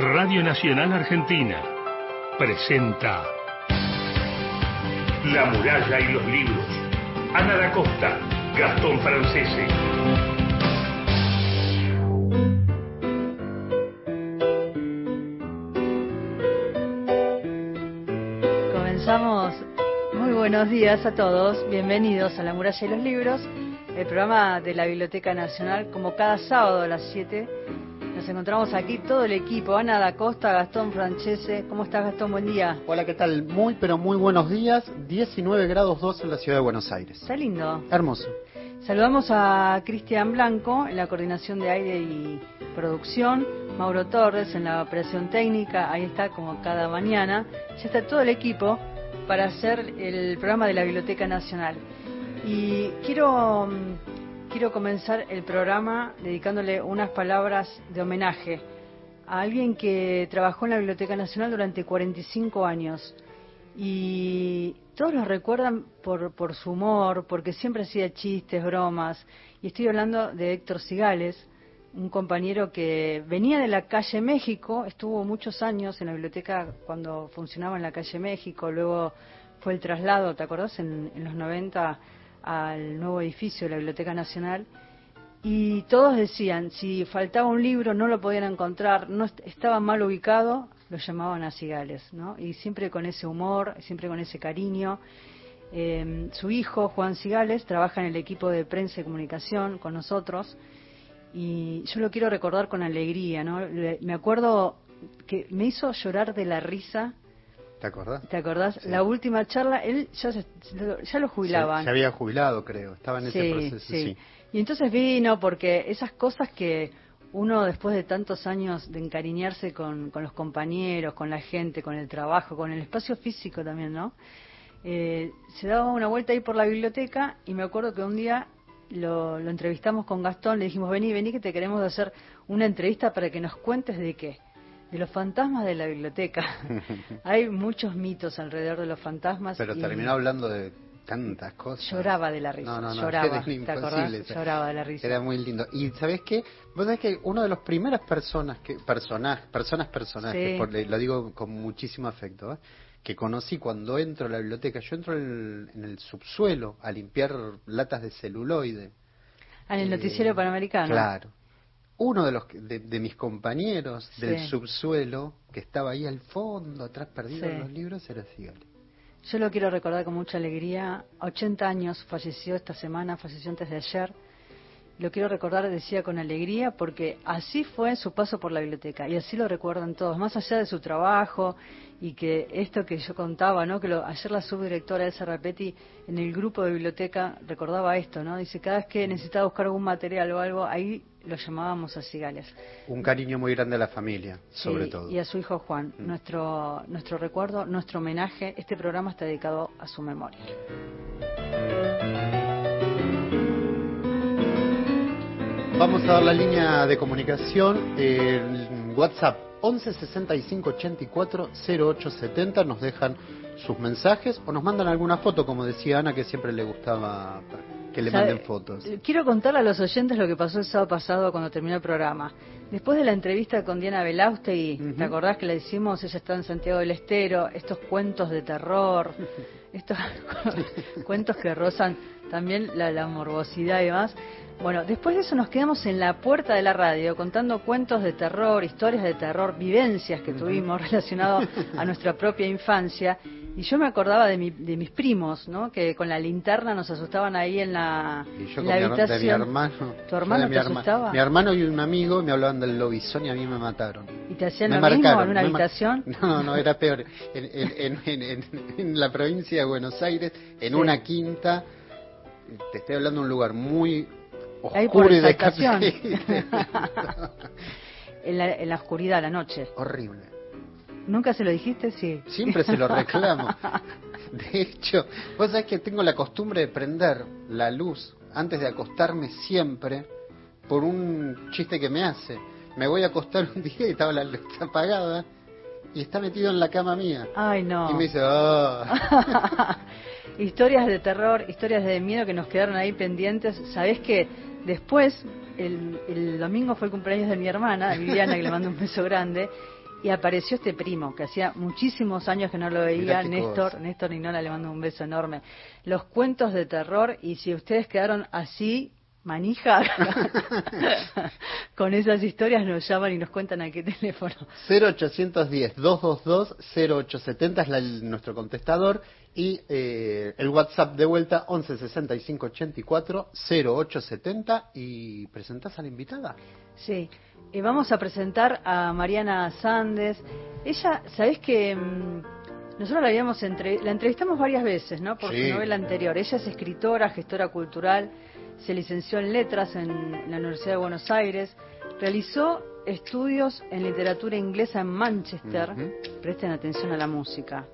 Radio Nacional Argentina presenta La muralla y los libros. Ana da Costa, Gastón Francese. Comenzamos. Muy buenos días a todos. Bienvenidos a La muralla y los libros, el programa de la Biblioteca Nacional, como cada sábado a las 7 nos encontramos aquí todo el equipo, Ana da Costa, Gastón Francese. ¿Cómo estás, Gastón? Buen día. Hola, ¿qué tal? Muy, pero muy buenos días. 19 grados 2 en la ciudad de Buenos Aires. Está lindo. Hermoso. Saludamos a Cristian Blanco en la coordinación de aire y producción, Mauro Torres en la operación técnica, ahí está como cada mañana. Ya está todo el equipo para hacer el programa de la Biblioteca Nacional. Y quiero quiero comenzar el programa dedicándole unas palabras de homenaje a alguien que trabajó en la Biblioteca Nacional durante 45 años. Y todos lo recuerdan por, por su humor, porque siempre hacía chistes, bromas. Y estoy hablando de Héctor Cigales, un compañero que venía de la calle México, estuvo muchos años en la biblioteca cuando funcionaba en la calle México, luego fue el traslado, ¿te acordás? En, en los 90 al nuevo edificio de la Biblioteca Nacional y todos decían, si faltaba un libro no lo podían encontrar, no estaba mal ubicado, lo llamaban a Cigales, ¿no? Y siempre con ese humor, siempre con ese cariño. Eh, su hijo, Juan Cigales, trabaja en el equipo de prensa y comunicación con nosotros y yo lo quiero recordar con alegría, ¿no? Me acuerdo que me hizo llorar de la risa ¿Te acordás? ¿Te acordás? La última charla, él ya, ya lo jubilaban. Se, había jubilado, creo. Estaba en ese proceso, sí. Y entonces vino porque esas cosas que uno después de tantos años de encariñarse con, con los compañeros, con la gente, con el trabajo, con el espacio físico también, ¿no? Eh, se daba una vuelta ahí por la biblioteca y me acuerdo que un día lo, lo entrevistamos con Gastón, le dijimos, vení, vení que te queremos hacer una entrevista para que nos cuentes de qué de los fantasmas de la biblioteca. Hay muchos mitos alrededor de los fantasmas. Pero terminó hablando de tantas cosas. Lloraba de la risa. No, no, no, lloraba. ¿te acordás? Lloraba de la risa. Era muy lindo. Y ¿sabes qué? Vos sabés que una de las primeras personas, que personas, personas personajes, lo digo con muchísimo afecto, ¿eh? que conocí cuando entro a la biblioteca, yo entro en el, subsuelo a limpiar latas de celuloide. Ah, en el noticiero eh, panamericano. Claro uno de los de, mis compañeros del subsuelo que estaba ahí al fondo atrás perdido en los libros era Cigales. Yo lo quiero recordar con mucha alegría. 80 años falleció esta semana, falleció antes de ayer. Lo quiero recordar, decía, con alegría, porque así fue su paso por la biblioteca y así lo recuerdan todos, más allá de su trabajo y que esto que yo contaba, ¿no? Que lo, ayer la subdirectora Elsa Rapetti en el grupo de biblioteca recordaba esto, ¿no? Dice, cada vez que necesitaba buscar algún material o algo, ahí lo llamábamos a Cigales. Un cariño muy grande a la familia, sobre todo. Y a su hijo Juan. Mm. Nuestro, nuestro recuerdo, nuestro homenaje, este programa está dedicado a su memoria. Vamos a dar la línea de comunicación, el WhatsApp 11 65 84 08 70. Nos dejan sus mensajes o nos mandan alguna foto, como decía Ana, que siempre le gustaba que le manden fotos. Quiero contarle a los oyentes lo que pasó el sábado pasado cuando terminó el programa. Después de la entrevista con Diana Belauste, y ¿te acordás que la hicimos? Ella está en Santiago del Estero, estos cuentos de terror, estos cuentos que rozan también la, la morbosidad y demás. Bueno, después de eso nos quedamos en la puerta de la radio contando cuentos de terror, historias de terror, vivencias que tuvimos relacionadas a nuestra propia infancia. Y yo me acordaba de, mi, de mis primos, ¿no? Que con la linterna nos asustaban ahí en la, y la habitación. Mi, mi hermano. ¿Tu hermano te asustaba? Mi hermano y un amigo me hablaban del lobizón y a mí me mataron. ¿Y te hacían lo mismo en una habitación? No, no, era peor. En, en, en, la provincia de Buenos Aires, en una quinta, te estoy hablando de un lugar muy oscuro y de en, la, en la oscuridad, la noche. Horrible. ¿Nunca se lo dijiste? Sí. Siempre se lo reclamo. De hecho, vos sabés que tengo la costumbre de prender la luz antes de acostarme siempre por un chiste que me hace. Me voy a acostar un día y estaba la luz apagada y está metido en la cama mía. Ay, no. Y me dice, oh. historias de terror, historias de miedo que nos quedaron ahí pendientes. Sabés que después, el, el domingo fue el cumpleaños de mi hermana, Viviana, que le mando un beso grande, y apareció este primo, que hacía muchísimos años que no lo veía, Néstor, Néstor Ninola, le mando un beso enorme. Los cuentos de terror, y si ustedes quedaron así, manija, con esas historias nos llaman y nos cuentan a qué teléfono. 0810-222-0870 es nuestro contestador y eh, el WhatsApp de vuelta 11 65 84 0870 y presentás a la invitada. Sí, y vamos a presentar a Mariana Sandes. Ella, ¿sabés que mm, nosotros la habíamos entre, la entrevistamos varias veces, ¿no? Por su novela anterior. Ella es escritora, gestora cultural, se licenció en letras en la Universidad de Buenos Aires, realizó estudios en literatura inglesa en Manchester. Presten atención a la música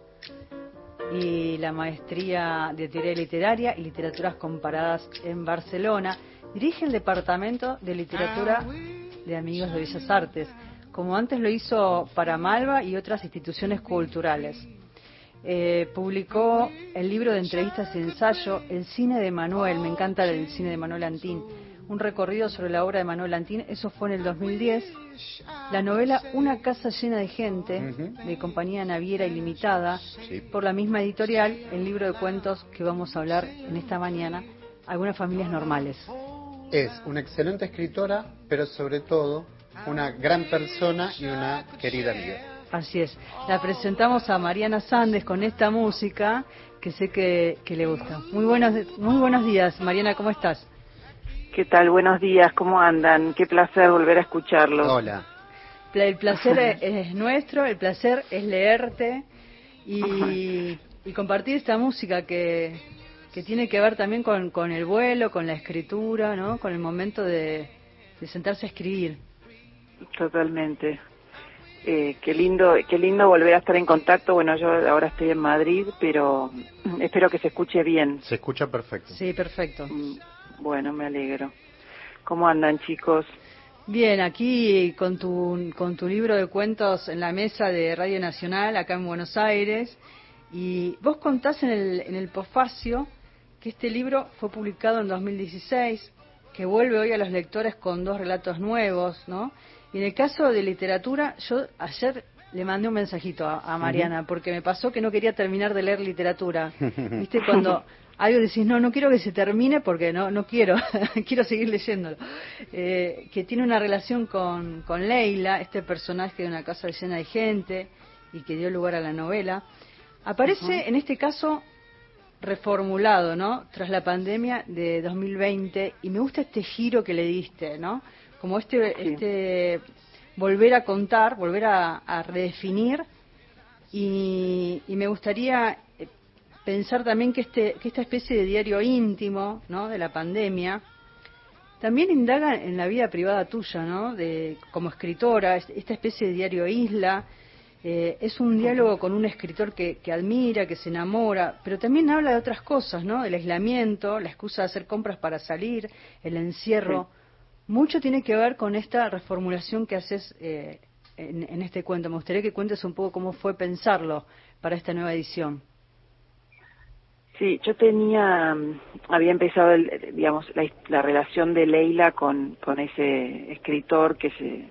y la maestría de teoría literaria y literaturas comparadas en Barcelona. Dirige el departamento de literatura de Amigos de Bellas Artes, como antes lo hizo para Malva y otras instituciones culturales. Eh, publicó el libro de entrevistas y ensayo El cine de Manuel, me encanta el cine de Manuel Antín, un recorrido sobre la obra de Manuel Antín, eso fue en el 2010. La novela Una casa llena de gente, de compañía Naviera Ilimitada, por la misma editorial, el libro de cuentos que vamos a hablar en esta mañana, Algunas familias normales. Es una excelente escritora, pero sobre todo una gran persona y una querida amiga. Así es. La presentamos a Mariana Sandes con esta música que sé que, que le gusta. Muy buenos, muy buenos días, Mariana, ¿cómo estás? ¿Qué tal? Buenos días, ¿cómo andan? Qué placer volver a escucharlos. Hola. El placer es nuestro, el placer es leerte y, compartir esta música que, que, tiene que ver también con, con, el vuelo, con la escritura, ¿no? Con el momento de, sentarse a escribir. Totalmente. Eh, qué lindo, qué lindo volver a estar en contacto. Bueno, yo ahora estoy en Madrid, pero espero que se escuche bien. Se escucha perfecto. Sí, perfecto. Mm. Bueno, me alegro. ¿Cómo andan, chicos? Bien, aquí con tu, con tu libro de cuentos en la mesa de Radio Nacional, acá en Buenos Aires. Y vos contás en el, en el posfacio que este libro fue publicado en 2016, que vuelve hoy a los lectores con dos relatos nuevos, ¿no? Y en el caso de literatura, yo ayer le mandé un mensajito a, Mariana, porque me pasó que no quería terminar de leer literatura. ¿Viste? Cuando algo decís, no, no quiero que se termine porque no, no quiero, quiero seguir leyéndolo. Eh, que tiene una relación con, con Leila, este personaje de una casa llena de gente y que dio lugar a la novela. Aparece en este caso reformulado, ¿no? Tras la pandemia de 2020 y me gusta este giro que le diste, ¿no? Como este, este volver a contar, volver a, redefinir y, y, me gustaría pensar también que, este, que esta especie de diario íntimo ¿no? de la pandemia también indaga en la vida privada tuya, ¿no? De, como escritora, esta especie de diario isla. Eh, es un diálogo con un escritor que, que, admira, que se enamora, pero también habla de otras cosas, ¿no? El aislamiento, la excusa de hacer compras para salir, el encierro. Mucho tiene que ver con esta reformulación que haces eh, en, en este cuento. Me gustaría que cuentes un poco cómo fue pensarlo para esta nueva edición. Sí, yo tenía, había empezado, el, digamos, la, relación de Leila con, con ese escritor que se,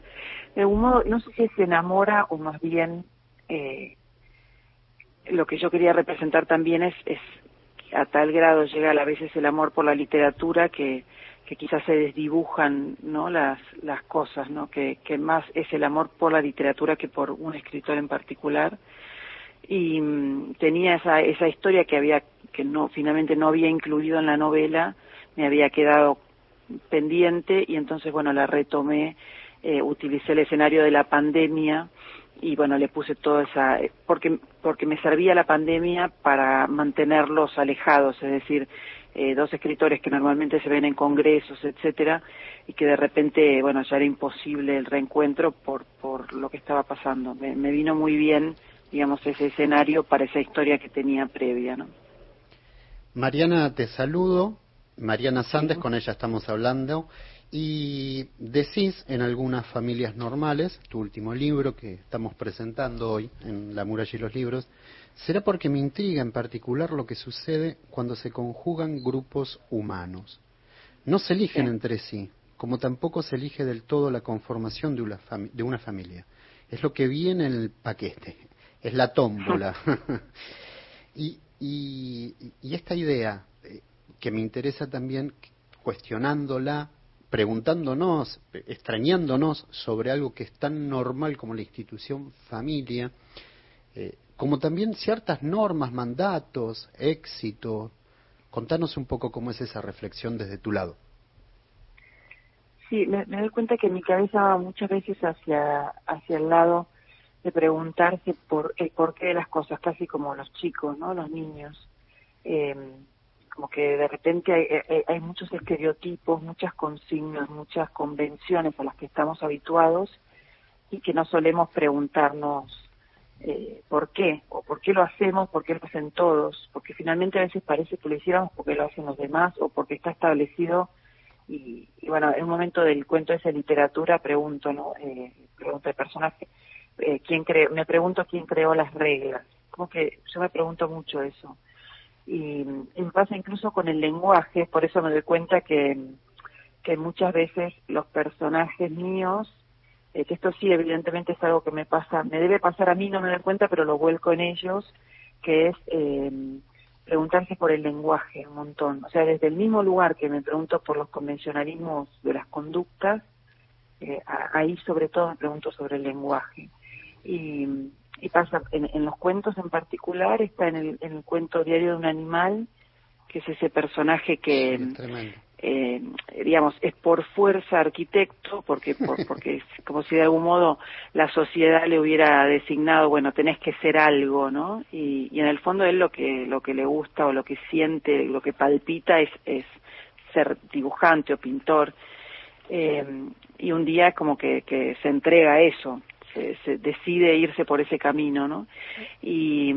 de algún modo, no sé si se enamora o más bien, eh, lo que yo quería representar también es, es a tal grado llega a veces el amor por la literatura que, que quizás se desdibujan no las las cosas no que, que más es el amor por la literatura que por un escritor en particular. Y mm, tenía esa esa historia que había que no finalmente no había incluido en la novela me había quedado pendiente y entonces bueno la retomé eh, utilicé el escenario de la pandemia y bueno le puse toda esa porque porque me servía la pandemia para mantenerlos alejados es decir eh, dos escritores que normalmente se ven en congresos etcétera y que de repente bueno ya era imposible el reencuentro por por lo que estaba pasando me, me vino muy bien digamos, ese escenario para esa historia que tenía previa, ¿no? Mariana, te saludo. Mariana Sandes, con ella estamos hablando. Y decís en algunas familias normales, tu último libro que estamos presentando hoy en La muralla y los libros, será porque me intriga en particular lo que sucede cuando se conjugan grupos humanos. No se eligen entre sí, como tampoco se elige del todo la conformación de una, de una familia es lo que viene en el paquete, es la tómbola. y, y, y, esta idea eh, que me interesa también cuestionándola, preguntándonos, extrañándonos sobre algo que es tan normal como la institución familia, eh, como también ciertas normas, mandatos, éxito. Contanos un poco cómo es esa reflexión desde tu lado. Sí, me, doy cuenta que mi cabeza va muchas veces hacia, hacia el lado de preguntarse por el porqué de las cosas, casi como los chicos, ¿no? Los niños. Eh, como que de repente hay, hay, muchos estereotipos, muchas consignas, muchas convenciones a las que estamos habituados y que no solemos preguntarnos eh, por qué, o por qué lo hacemos, por qué lo hacen todos, porque finalmente a veces parece que lo hiciéramos porque lo hacen los demás o porque está establecido y, bueno, en un momento del cuento de esa literatura pregunto, ¿no? Eh, pregunto al personaje, eh, ¿quién cree? me pregunto quién creó las reglas. Como que yo me pregunto mucho eso. Y, me pasa incluso con el lenguaje, por eso me doy cuenta que, que muchas veces los personajes míos, eh, que esto sí evidentemente es algo que me pasa, me debe pasar a mí, no me doy cuenta, pero lo vuelco en ellos, que es eh, preguntarse por el lenguaje un montón. O sea, desde el mismo lugar que me pregunto por los convencionalismos de las conductas, eh, ahí sobre todo me pregunto sobre el lenguaje. Y, y pasa en, los cuentos en particular, está en el, en el cuento diario de un animal, que es ese personaje que, eh, digamos, es por fuerza arquitecto, porque, porque es como si de algún modo la sociedad le hubiera designado, bueno, tenés que ser algo, ¿no? Y, y en el fondo él lo que, lo que le gusta o lo que siente, lo que palpita es, es ser dibujante o pintor. Eh, y un día como que, que se entrega a eso, se, decide irse por ese camino, ¿no? Y,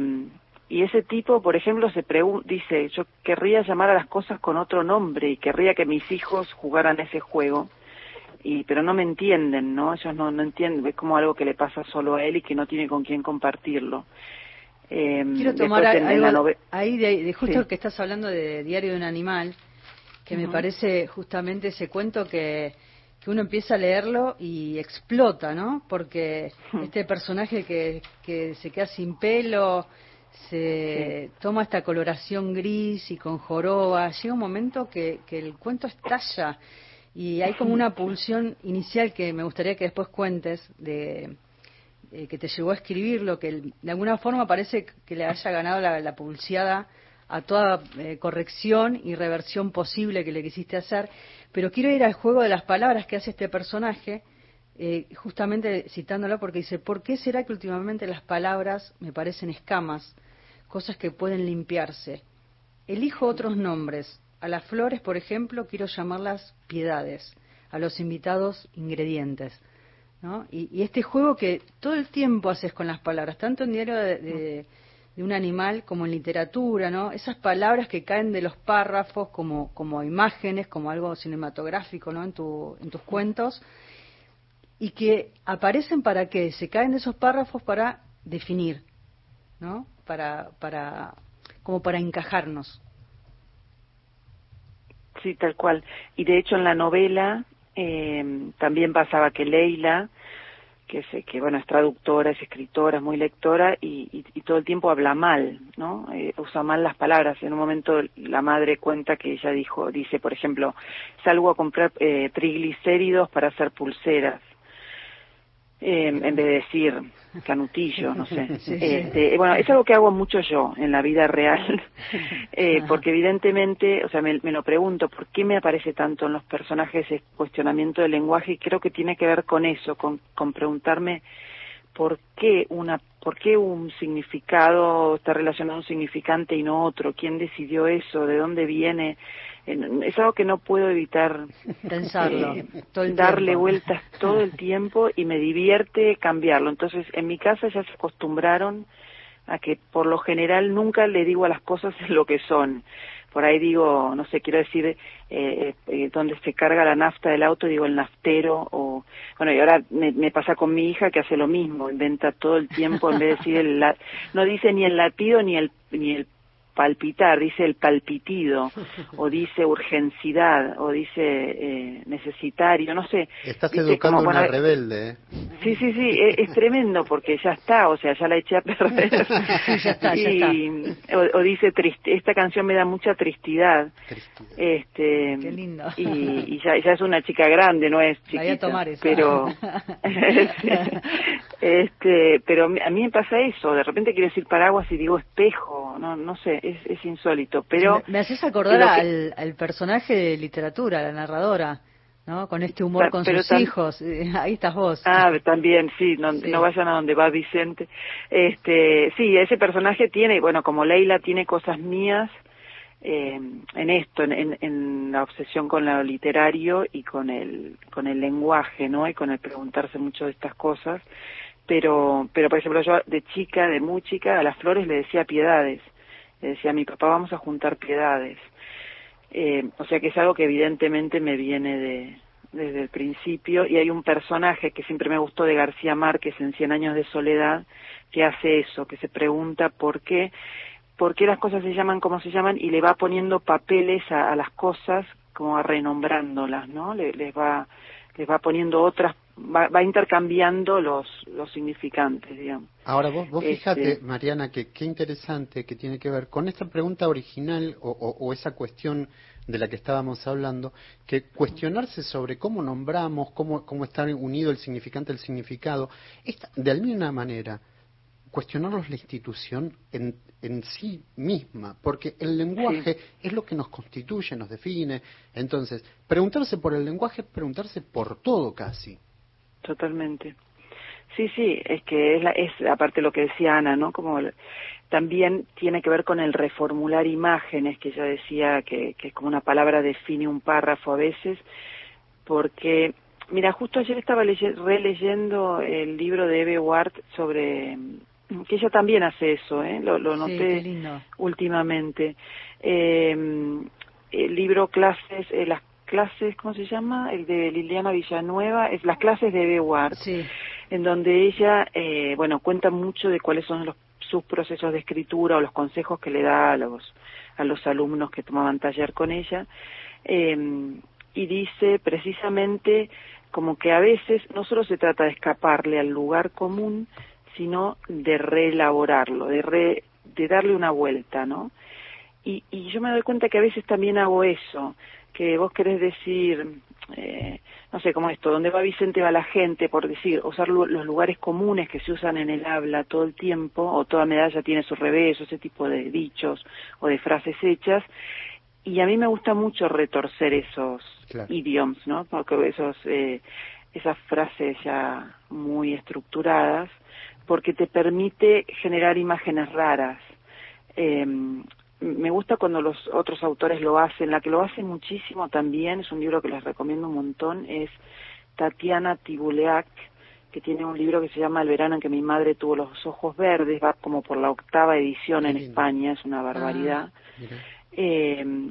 y ese tipo, por ejemplo, se dice, yo querría llamar a las cosas con otro nombre y querría que mis hijos jugaran ese juego, y pero no me entienden, ¿no? Ellos no, no entienden, es como algo que le pasa solo a él y que no tiene con quién compartirlo. Eh, Quiero tomar algo ahí de, justo que estás hablando de Diario de un Animal, que me parece justamente ese cuento que que uno empieza a leerlo y explota, ¿no? Porque hmm. este personaje que, que se queda sin pelo, se toma esta coloración gris y con joroba, llega un momento que, que el cuento estalla y hay como una pulsión inicial que me gustaría que después cuentes de que te llevó a escribirlo, que de alguna forma parece que le haya ganado la, la pulseada a toda eh, corrección y reversión posible que le quisiste hacer pero quiero ir al juego de las palabras que hace este personaje, eh, justamente citándolo porque dice, ¿por qué será que últimamente las palabras me parecen escamas, cosas que pueden limpiarse? Elijo otros nombres. A las flores, por ejemplo, quiero llamarlas piedades, a los invitados ingredientes. ¿no? Y, este juego que todo el tiempo haces con las palabras, tanto en diario de de un animal como en literatura, ¿no? Esas palabras que caen de los párrafos como, como imágenes, como algo cinematográfico, ¿no? En, tu, en tus cuentos y que aparecen para qué? Se caen de esos párrafos para definir, ¿no? Para, para, como para encajarnos. Sí, tal cual. Y de hecho en la novela eh, también pasaba que Leila que, es, que bueno, es traductora, es escritora, es muy lectora y, y, todo el tiempo habla mal, ¿no? Eh, usa mal las palabras. En un momento la madre cuenta que ella dijo, dice, por ejemplo, salgo a comprar eh, triglicéridos para hacer pulseras. Eh, en vez de decir canutillo, no sé. Este, bueno, es algo que hago mucho yo en la vida real, eh, porque evidentemente, o sea, me, lo pregunto, ¿por qué me aparece tanto en los personajes el cuestionamiento del lenguaje? Y creo que tiene que ver con eso, con, con preguntarme por qué una por qué un significado está relacionado a un significante y no otro, quién decidió eso, de dónde viene, es algo que no puedo evitar pensarlo, eh, darle vueltas todo el tiempo y me divierte cambiarlo. Entonces, en mi casa ya se acostumbraron a que por lo general nunca le digo a las cosas lo que son. Por ahí digo, no sé, quiero decir, eh, eh, donde se carga la nafta del auto, digo el naftero, o bueno, y ahora me, me, pasa con mi hija que hace lo mismo, inventa todo el tiempo, en vez de decir el, no dice ni el latido ni el, ni el palpitar, dice el palpitido, o dice urgencidad, o dice eh, necesitario, no sé. Estás educando a una rebelde, ¿eh? Sí, sí, sí, e, es, tremendo porque ya está, o sea, ya la eché a perder. ya está, ya está. O, dice, triste, esta canción me da mucha tristidad. Este, Qué lindo. Y, ya, ya, es una chica grande, no es chiquita. Voy a tomar eso. Pero, este, pero a mí me pasa eso, de repente quiero decir paraguas y digo espejo, no, no sé, es, es insólito. Pero me, haces acordar al, al personaje de literatura, la narradora. ¿no? Con este humor con sus hijos. Ahí estás vos. Ah, también, sí no, no vayan a donde va Vicente. Este, sí, ese personaje tiene, bueno, como Leila tiene cosas mías eh, en esto, en, en, la obsesión con lo literario y con el, con el lenguaje, ¿no? Y con el preguntarse mucho de estas cosas. Pero, pero por ejemplo, yo de chica, de muy chica, a las flores le decía piedades. Le decía a mi papá, vamos a juntar piedades. Eh, o sea que es algo que evidentemente me viene de, desde el principio y hay un personaje que siempre me gustó de García Márquez en Cien años de soledad que hace eso, que se pregunta por qué, por qué las cosas se llaman como se llaman y le va poniendo papeles a, las cosas como a renombrándolas, ¿no? les va les va poniendo otras va, intercambiando los, los significantes, digamos. Ahora vos, vos fíjate, este, Mariana, que qué interesante que tiene que ver con esta pregunta original o, o, esa cuestión de la que estábamos hablando, que cuestionarse sobre cómo nombramos, cómo, cómo está unido el significante el significado, esta, de alguna manera cuestionarnos la institución en, en sí misma, porque el lenguaje es lo que nos constituye, nos define. Entonces, preguntarse por el lenguaje es preguntarse por todo casi. Totalmente. Sí, sí, es que es, la, es aparte lo que decía Ana, ¿no? Como también tiene que ver con el reformular imágenes, que ella decía que, que como una palabra define un párrafo a veces, porque, mira, justo ayer estaba releyendo el libro de Eve Ward sobre que ella también hace eso, ¿eh? lo, lo noté últimamente. Eh, el libro Clases, eh, las clases, ¿cómo se llama? El de Liliana Villanueva, es las clases de Beward, sí. en donde ella, eh, bueno, cuenta mucho de cuáles son los, sus procesos de escritura o los consejos que le da a los, a los alumnos que tomaban taller con ella, eh, y dice precisamente como que a veces no solo se trata de escaparle al lugar común, sino de reelaborarlo, de, re, de darle una vuelta, ¿no? Y, y yo me doy cuenta que a veces también hago eso, que vos querés decir, eh, no sé cómo esto, ¿dónde va Vicente va la gente? Por decir, usar los lugares comunes que se usan en el habla todo el tiempo, o toda medalla tiene su revés, o ese tipo de dichos o de frases hechas. Y a mí me gusta mucho retorcer esos idioms, ¿no? Porque esos, eh, esas frases ya muy estructuradas, porque te permite generar imágenes raras. Eh, me gusta cuando los otros autores lo hacen. La que lo hace muchísimo también, es un libro que les recomiendo un montón, es Tatiana Tibuleak, que tiene un libro que se llama El verano en que mi madre tuvo los ojos verdes, va como por la octava edición en España, es una barbaridad. Ah, eh,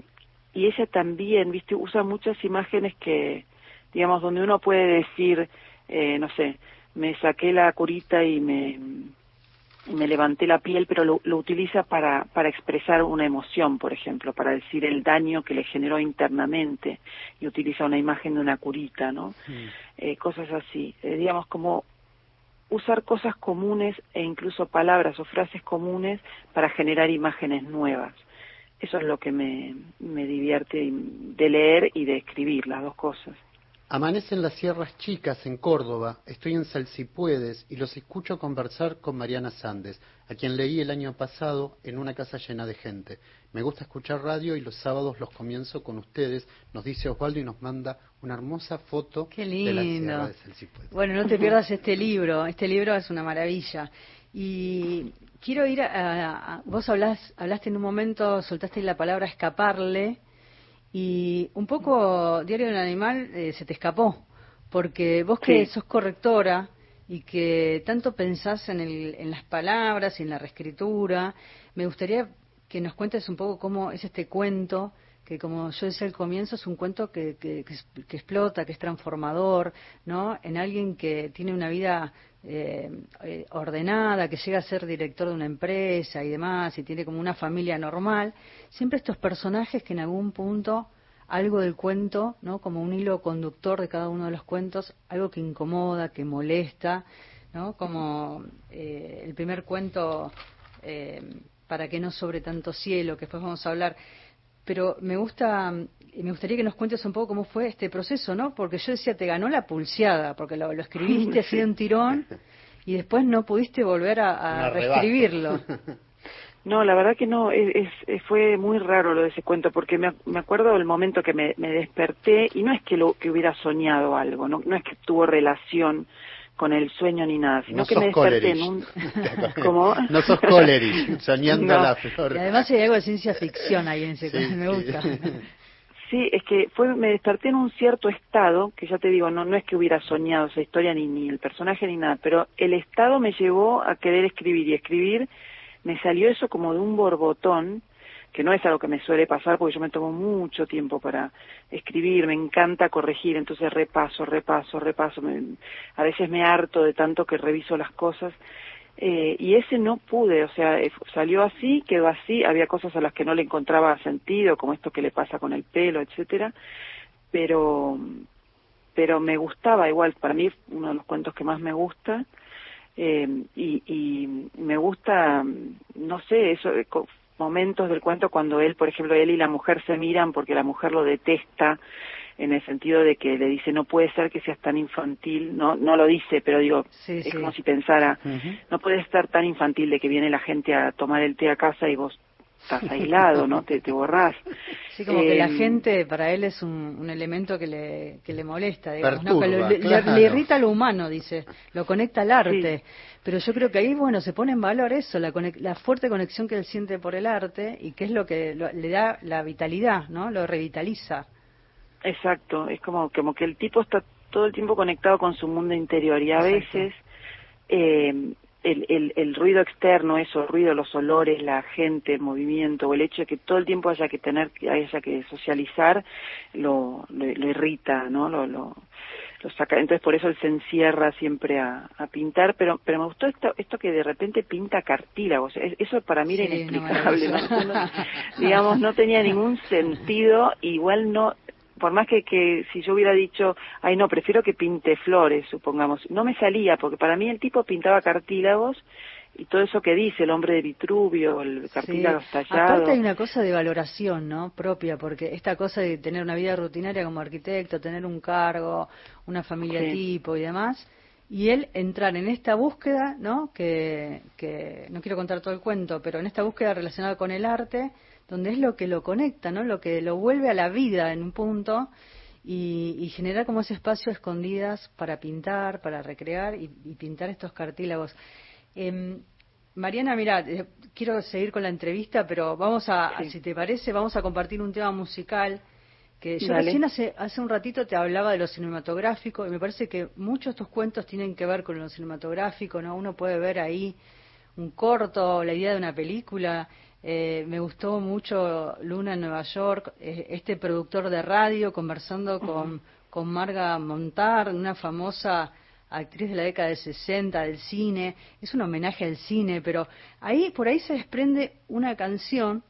y ella también, viste, usa muchas imágenes que, digamos, donde uno puede decir, eh, no sé, me saqué la curita y me me levanté la piel, pero lo, lo, utiliza para, para expresar una emoción, por ejemplo, para decir el daño que le generó internamente y utiliza una imagen de una curita, ¿no? Mm. Eh, cosas así, eh, digamos como usar cosas comunes e incluso palabras o frases comunes para generar imágenes nuevas. Eso es lo que me, me divierte de leer y de escribir, las dos cosas. Amanecen las sierras chicas en Córdoba, estoy en Salsipuedes y los escucho conversar con Mariana Sandes, a quien leí el año pasado en una casa llena de gente. Me gusta escuchar radio y los sábados los comienzo con ustedes, nos dice Osvaldo y nos manda una hermosa foto de la sierra de Salsipuedes. Bueno, no te pierdas este libro, este libro es una maravilla. Y quiero ir a, vos hablaste en un momento, soltaste la palabra escaparle, y un poco Diario del Animal eh, se te escapó, porque vos que sos correctora y que tanto pensás en, el, en las palabras y en la reescritura, me gustaría que nos cuentes un poco cómo es este cuento que como yo decía al comienzo, es un cuento que, que, explota, que es transformador, ¿no? En alguien que tiene una vida eh, eh, ordenada, que llega a ser director de una empresa y demás, y tiene como una familia normal. Siempre estos personajes que en algún punto algo del cuento, ¿no? Como un hilo conductor de cada uno de los cuentos, algo que incomoda, que molesta, ¿no? Como eh, el primer cuento, para que no sobre tanto cielo, que después vamos a hablar, pero me gusta me gustaría que nos cuentes un poco cómo fue este proceso, ¿no? Porque yo decía, te ganó la pulseada, porque lo, escribiste así de un tirón y después no pudiste volver a, reescribirlo. No, la verdad que no, es, fue muy raro lo de ese cuento, porque me, acuerdo del momento que me, desperté, y no es que, lo, que hubiera soñado algo, no, no es que tuvo relación con el sueño ni nada, sino que me desperté en un... No sos coleris, soñando la flor. Y además hay algo de ciencia ficción ahí en ese sí, me gusta. Sí, es que fue, me desperté en un cierto estado, que ya te digo, no, no es que hubiera soñado esa historia ni, ni el personaje ni nada, pero el estado me llevó a querer escribir y escribir me salió eso como de un borbotón, que no es algo que me suele pasar porque yo me tomo mucho tiempo para escribir, me encanta corregir, entonces repaso, repaso, repaso, a veces me harto de tanto que reviso las cosas. Eh, y ese no pude, o sea, eh, salió así, quedó así, había cosas a las que no le encontraba sentido, como esto que le pasa con el pelo, etcétera, pero pero me gustaba igual, para mí uno de los cuentos que más me gusta, eh, y, y me gusta, no sé, eso, momentos del cuento cuando él, por ejemplo, él y la mujer se miran porque la mujer lo detesta en el sentido de que le dice no puede ser que seas tan infantil, no no lo dice, pero digo, es como si pensara, no puede estar tan infantil de que viene la gente a tomar el té a casa y vos estás aislado, ¿no? Te, te borrás. Sí, como que la em, gente para él es un, un elemento que le, que le molesta, digamos, ¿no? que le, irrita lo humano, dice, lo conecta al arte. Pero yo creo que ahí, bueno, se pone en valor eso, la, la fuerte conexión que él siente por el arte y que es lo que le da la vitalidad, ¿no? Lo revitaliza. Exacto, es como, como que el tipo está todo el tiempo conectado con su mundo interior y a veces eh, el, el, el, ruido externo, eso, el ruido, los olores, la gente, el movimiento, o el hecho de que todo el tiempo haya que tener, haya que socializar, lo, lo, irrita, ¿no? Lo, lo, lo, saca. Entonces por eso él se encierra siempre a, a, pintar, pero pero me gustó esto esto que de repente pinta cartílagos. Eso para mí era inexplicable. digamos, no tenía ningún sentido, igual no por más que, que si yo hubiera dicho, ay no, prefiero que pinte flores, supongamos, no me salía, porque para mí el tipo pintaba cartílagos y todo eso que dice, el hombre de Vitruvio, el cartílago estallado. Aparte hay una cosa de valoración, ¿no? Propia, porque esta cosa de tener una vida rutinaria como arquitecto, tener un cargo, una familia tipo y demás, y él entrar en esta búsqueda, ¿no? Que, que no quiero contar todo el cuento, pero en esta búsqueda relacionada con el arte, donde es lo que lo conecta, ¿no? Lo que lo vuelve a la vida en un punto y, y generar como ese espacio escondidas para pintar, para recrear y, pintar estos cartílagos. Em, Mariana, mira, eh, quiero seguir con la entrevista, pero vamos a, si te parece, vamos a compartir un tema musical que yo recién hace, hace un ratito te hablaba de lo cinematográfico y me parece que muchos de estos cuentos tienen que ver con lo cinematográfico, ¿no? Uno puede ver ahí un corto, la idea de una película eh, me gustó mucho Luna en Nueva York, eh, este productor de radio conversando con, con Marga Montar, una famosa actriz de la década de 60 del cine. Es un homenaje al cine, pero ahí por ahí se desprende una canción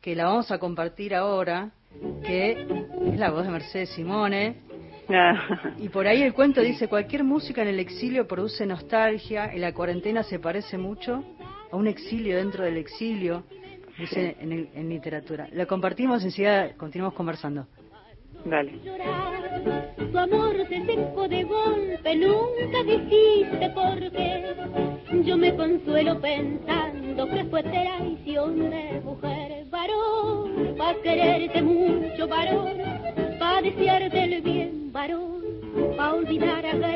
que la vamos a compartir ahora, que es la voz de Mercedes Simone. Ah. Y por ahí el cuento dice, cualquier música en el exilio produce nostalgia, en la cuarentena se parece mucho a un exilio dentro del exilio, dice en, en literatura. Lo compartimos, enseguida continuamos conversando. Dale. Tu amor se secó de golpe, nunca dijiste por qué. Yo me consuelo pensando que fue traición de mujer, varón, pa' quererte mucho, varón, pa' desearte el bien, varón, pa' olvidar agravios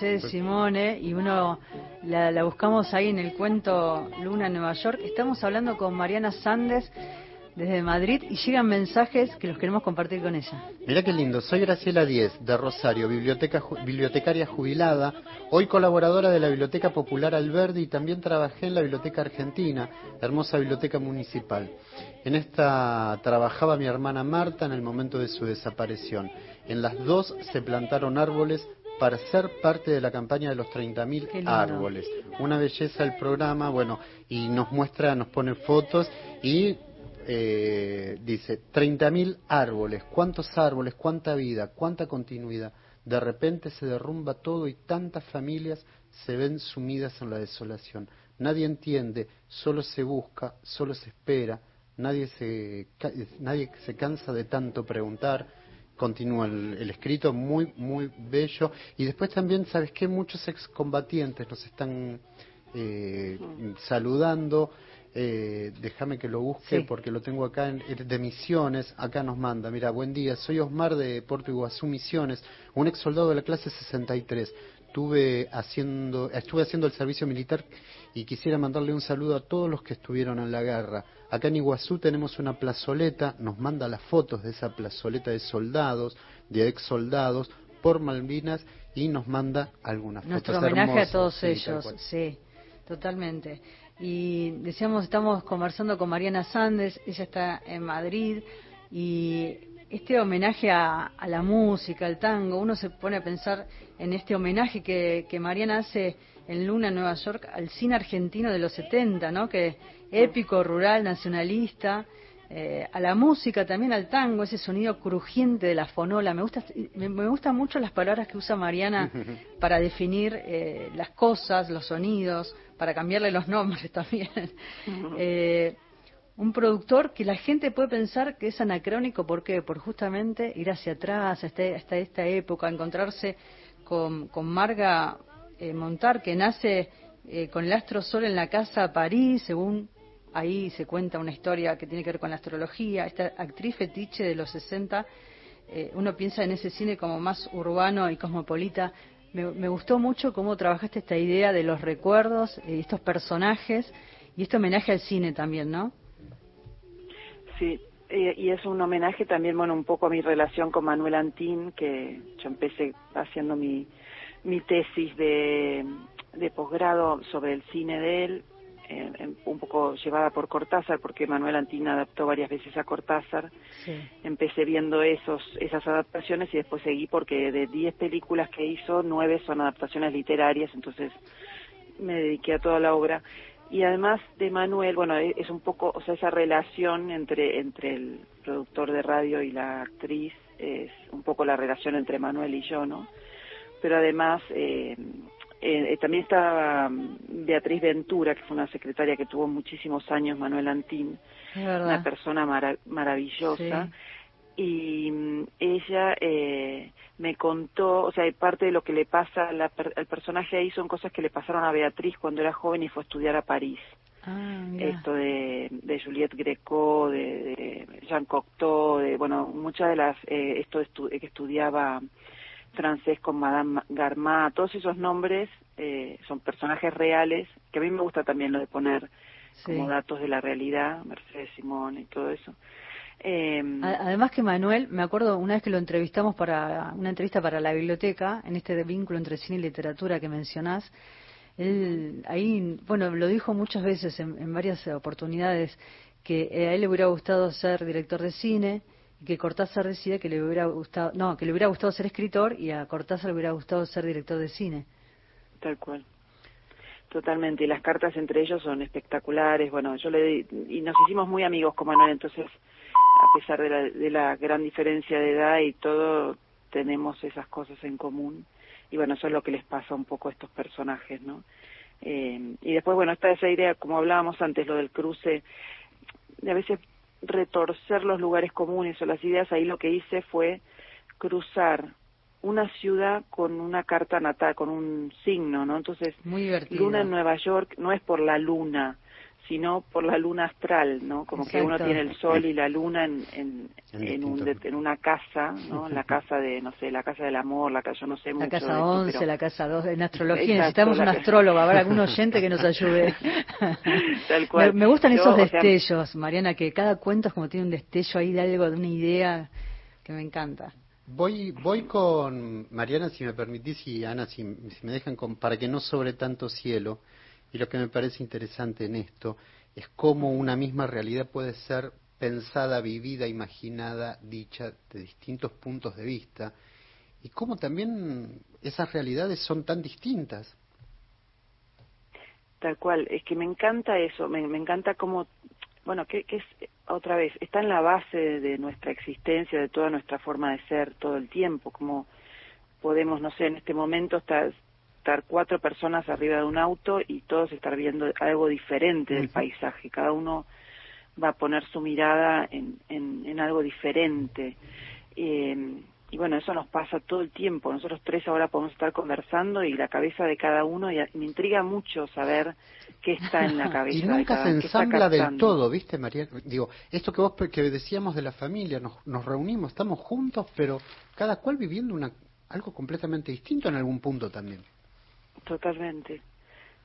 Mercedes Simone, y uno la, la buscamos ahí en el cuento Luna en Nueva York. Estamos hablando con Mariana Sandes desde Madrid y llegan mensajes que los queremos compartir con ella. Mirá qué lindo, soy Graciela Díez, de Rosario, biblioteca, ju- bibliotecaria jubilada, hoy colaboradora de la Biblioteca Popular Alberdi y también trabajé en la Biblioteca Argentina, hermosa biblioteca municipal. En esta trabajaba mi hermana Marta en el momento de su desaparición. En las dos se plantaron árboles para ser parte de la campaña de los 30.000 Qué lindo. árboles. Una belleza el programa, bueno, y nos muestra, nos pone fotos y eh, dice 30.000 árboles, cuántos árboles, cuánta vida, cuánta continuidad. De repente se derrumba todo y tantas familias se ven sumidas en la desolación. Nadie entiende, solo se busca, solo se espera, nadie se, nadie se cansa de tanto preguntar. Continúa el, el escrito, muy, muy bello. Y después también, ¿sabes qué? Muchos excombatientes nos están eh, saludando. Eh, déjame que lo busque Sí. porque lo tengo acá en, de Misiones. Acá nos manda, mira, buen día, soy Osmar de Puerto Iguazú Misiones, un ex soldado de la clase 63. Estuve haciendo, estuve haciendo el servicio militar y quisiera mandarle un saludo a todos los que estuvieron en la guerra. Acá en Iguazú tenemos una plazoleta, nos manda las fotos de esa plazoleta de soldados, de ex soldados por Malvinas y nos manda algunas Nuestro fotos homenaje hermosas. a todos Sí, ellos, sí, totalmente. Y decíamos, estamos conversando con Mariana Sandes, ella está en Madrid y este homenaje a, a la música, al tango, uno se pone a pensar en este homenaje que, que Mariana hace en Luna, Nueva York, al cine argentino de los 70, ¿no? Que épico, rural, nacionalista, eh, a la música, también al tango, ese sonido crujiente de la fonola. Me gusta, me, me gustan mucho las palabras que usa Mariana para definir eh, las cosas, los sonidos, para cambiarle los nombres también. Eh, un productor que la gente puede pensar que es anacrónico, ¿por qué? Por justamente ir hacia atrás, hasta, hasta esta época, encontrarse con, con Marga eh, Montar, que nace eh, con el astro sol en la casa París, según ahí se cuenta una historia que tiene que ver con la astrología. Esta actriz fetiche de los 60, eh, uno piensa en ese cine como más urbano y cosmopolita. Me, gustó mucho cómo trabajaste esta idea de los recuerdos, eh, estos personajes y este homenaje al cine también, ¿no? Sí, y es un homenaje también, bueno, un poco a mi relación con Manuel Antín, que yo empecé haciendo mi, mi tesis de, de posgrado sobre el cine de él, eh, un poco llevada por Cortázar, porque Manuel Antín adaptó varias veces a Cortázar. Sí. Empecé viendo esos, esas adaptaciones y después seguí porque de 10 películas que hizo, 9 son adaptaciones literarias, entonces me dediqué a toda la obra. Y además de Manuel, bueno, e- es un poco, o sea, esa relación entre, entre el productor de radio y la actriz es un poco la relación entre Manuel y yo, ¿no? Pero además, eh, eh, eh, también está mm, Beatriz Ventura, que fue una secretaria que tuvo muchísimos años, Manuel Antín, una persona mara- maravillosa. Sí. Y mm, ella eh, me contó, o sea, parte de lo que le pasa la per- al personaje ahí son cosas que le pasaron a Beatriz cuando era joven y fue a estudiar a París. Ah. Esto de, de Juliette Greco, de, de Jean Cocteau, de, bueno, muchas de las, eh, esto estu- que estudiaba francés con Madame Garmat, todos esos nombres eh, son personajes reales, que a mí me gusta también lo de poner Sí. como datos de la realidad, Mercedes Simón y todo eso. Eh, A- Además que Manuel, me acuerdo una vez que lo entrevistamos para una entrevista para la biblioteca, en este vínculo entre cine y literatura que mencionás, él ahí, bueno, lo dijo muchas veces en, en varias oportunidades, que a él le hubiera gustado ser director de cine que Cortázar decía que le hubiera gustado, no, que le hubiera gustado ser escritor y a Cortázar le hubiera gustado ser director de cine. Tal cual. Totalmente, y las cartas entre ellos son espectaculares. Bueno, yo le y nos hicimos muy amigos con Manuel, entonces, a pesar de la, de la gran diferencia de edad y todo, tenemos esas cosas en común. Y bueno, eso es lo que les pasa un poco a estos personajes, ¿no? Eh, y después, bueno, está esa idea, como hablábamos antes, lo del cruce, a veces retorcer los lugares comunes o las ideas, ahí lo que hice fue cruzar una ciudad con una carta natal, con un signo, ¿no? Entonces, Muy luna en Nueva York no es por la luna, sino por la luna astral, ¿no? Como que uno tiene el sol y la luna en, en, en, un, en una casa, ¿no? La casa de, no sé, la casa del amor, la casa, yo no sé la mucho. Casa 11, la casa 2, en astrología necesitamos un astrólogo, habrá algún oyente que nos ayude. Tal cual. Me, me gustan Yo, esos o sea, destellos, Mariana, que cada cuento es como tiene un destello ahí de algo, de una idea que me encanta. Voy, voy con Mariana, si me permitís, y Ana, si, si me dejan, con, para que no sobre tanto cielo. Y lo que me parece interesante en esto es cómo una misma realidad puede ser pensada, vivida, imaginada, dicha de distintos puntos de vista. Y cómo también esas realidades son tan distintas. Tal cual, es que me encanta eso, me, encanta cómo, bueno, que, que es, otra vez, está en la base de, de nuestra existencia, de toda nuestra forma de ser todo el tiempo, como podemos, no sé, en este momento estar, estar cuatro personas arriba de un auto y todos estar viendo algo diferente del paisaje, cada uno va a poner su mirada en, en, en algo diferente. Eh, y bueno, eso nos pasa todo el tiempo. Nosotros tres ahora podemos estar conversando y la cabeza de cada uno, y me intriga mucho saber qué está en la cabeza Y de nunca cada se ensambla del todo, ¿viste, María? Digo, esto que vos que decíamos de la familia, nos, nos reunimos, estamos juntos, pero cada cual viviendo una, algo completamente distinto en algún punto también. Totalmente,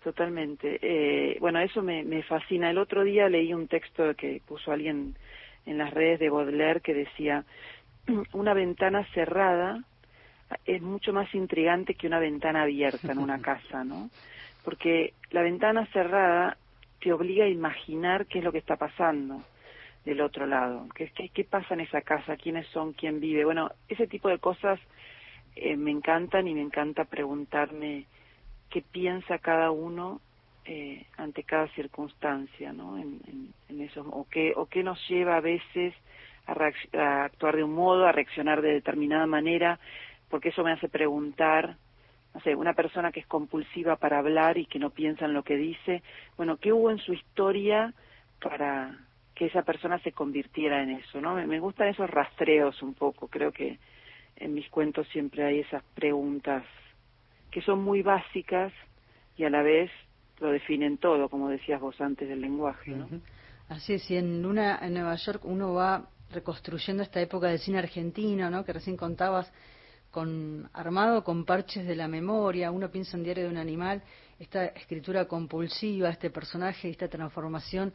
totalmente. Eh, bueno, eso me, me fascina. El otro día leí un texto que puso alguien en las redes de Baudelaire que decía, una ventana cerrada es mucho más intrigante que una ventana abierta en una casa, ¿no? Porque la ventana cerrada te obliga a imaginar qué es lo que está pasando del otro lado, qué, qué, qué pasa en esa casa, quiénes son, quién vive. Bueno, ese tipo de cosas eh, me encantan y me encanta preguntarme qué piensa cada uno eh, ante cada circunstancia, ¿no? En, en, eso, o qué, o qué nos lleva a veces a, a actuar de un modo, a reaccionar de determinada manera, porque eso me hace preguntar, no sé, una persona que es compulsiva para hablar y que no piensa en lo que dice, bueno, ¿qué hubo en su historia para que esa persona se convirtiera en eso, ¿no? Me gustan esos rastreos un poco, creo que en mis cuentos siempre hay esas preguntas que son muy básicas y a la vez lo definen todo, como decías vos antes del lenguaje, ¿no? Así es, y en Luna en Nueva York uno va reconstruyendo esta época del cine argentino, ¿no? Que recién contabas, con armado con parches de la memoria. Uno piensa en Diario de un Animal, esta escritura compulsiva, este personaje, esta transformación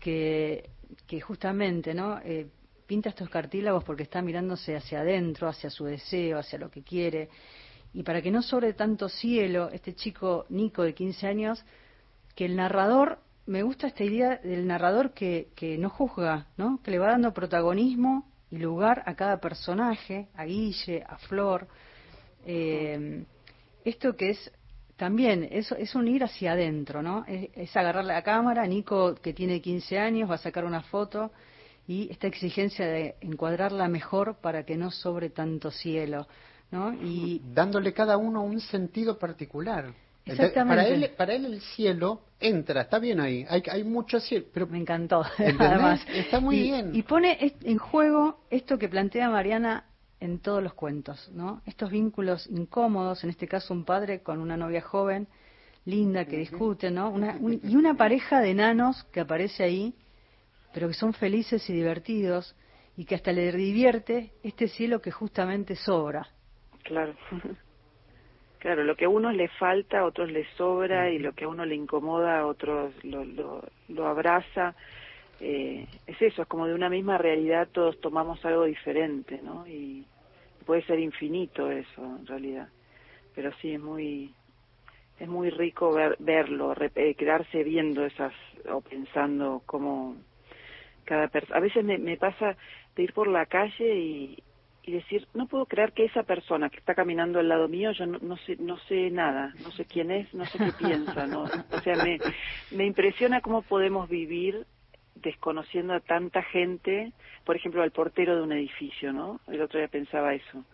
que, que justamente, ¿no? Eh, pinta estos cartílagos porque está mirándose hacia adentro, hacia su deseo, hacia lo que quiere. Y para que no sobre tanto cielo, este chico Nico de 15 años, que el narrador, me gusta esta idea del narrador que, que no juzga, ¿no? que le va dando protagonismo y lugar a cada personaje, a Guille, a Flor. Eh, esto que es también, es, es un ir hacia adentro, ¿no? Es, es agarrar la cámara, Nico que tiene 15 años va a sacar una foto y esta exigencia de encuadrarla mejor para que no sobre tanto cielo, ¿no? Y Dándole cada uno un sentido particular. Exactamente. Para él, para él el cielo entra, está bien ahí, hay, hay mucho cielo, pero Me encantó, ¿Entendés? además. Está muy Y- bien. Y pone en juego esto que plantea Mariana en todos los cuentos, ¿no? Estos vínculos incómodos, en este caso un padre con una novia joven, linda, que discuten, ¿no? Una- un- y una pareja de enanos que aparece ahí, pero que son felices y divertidos, y que hasta le divierte este cielo que justamente sobra. Claro. Claro, lo que a unos le falta, a otros le sobra, y lo que a uno le incomoda, a otros lo, lo, lo abraza. Eh, es eso, es como de una misma realidad todos tomamos algo diferente, ¿no? Y puede ser infinito eso, en realidad. Pero sí, es muy es muy rico ver, verlo, eh, quedarse viendo esas, o pensando cómo cada persona... A veces me, me pasa de ir por la calle y, y decir, no puedo creer que esa persona que está caminando al lado mío, yo no, sé, no sé nada, no sé quién es, no sé qué piensa, ¿no? O sea, me, me impresiona cómo podemos vivir desconociendo a tanta gente, por ejemplo, al portero de un edificio, ¿no? El otro día pensaba eso.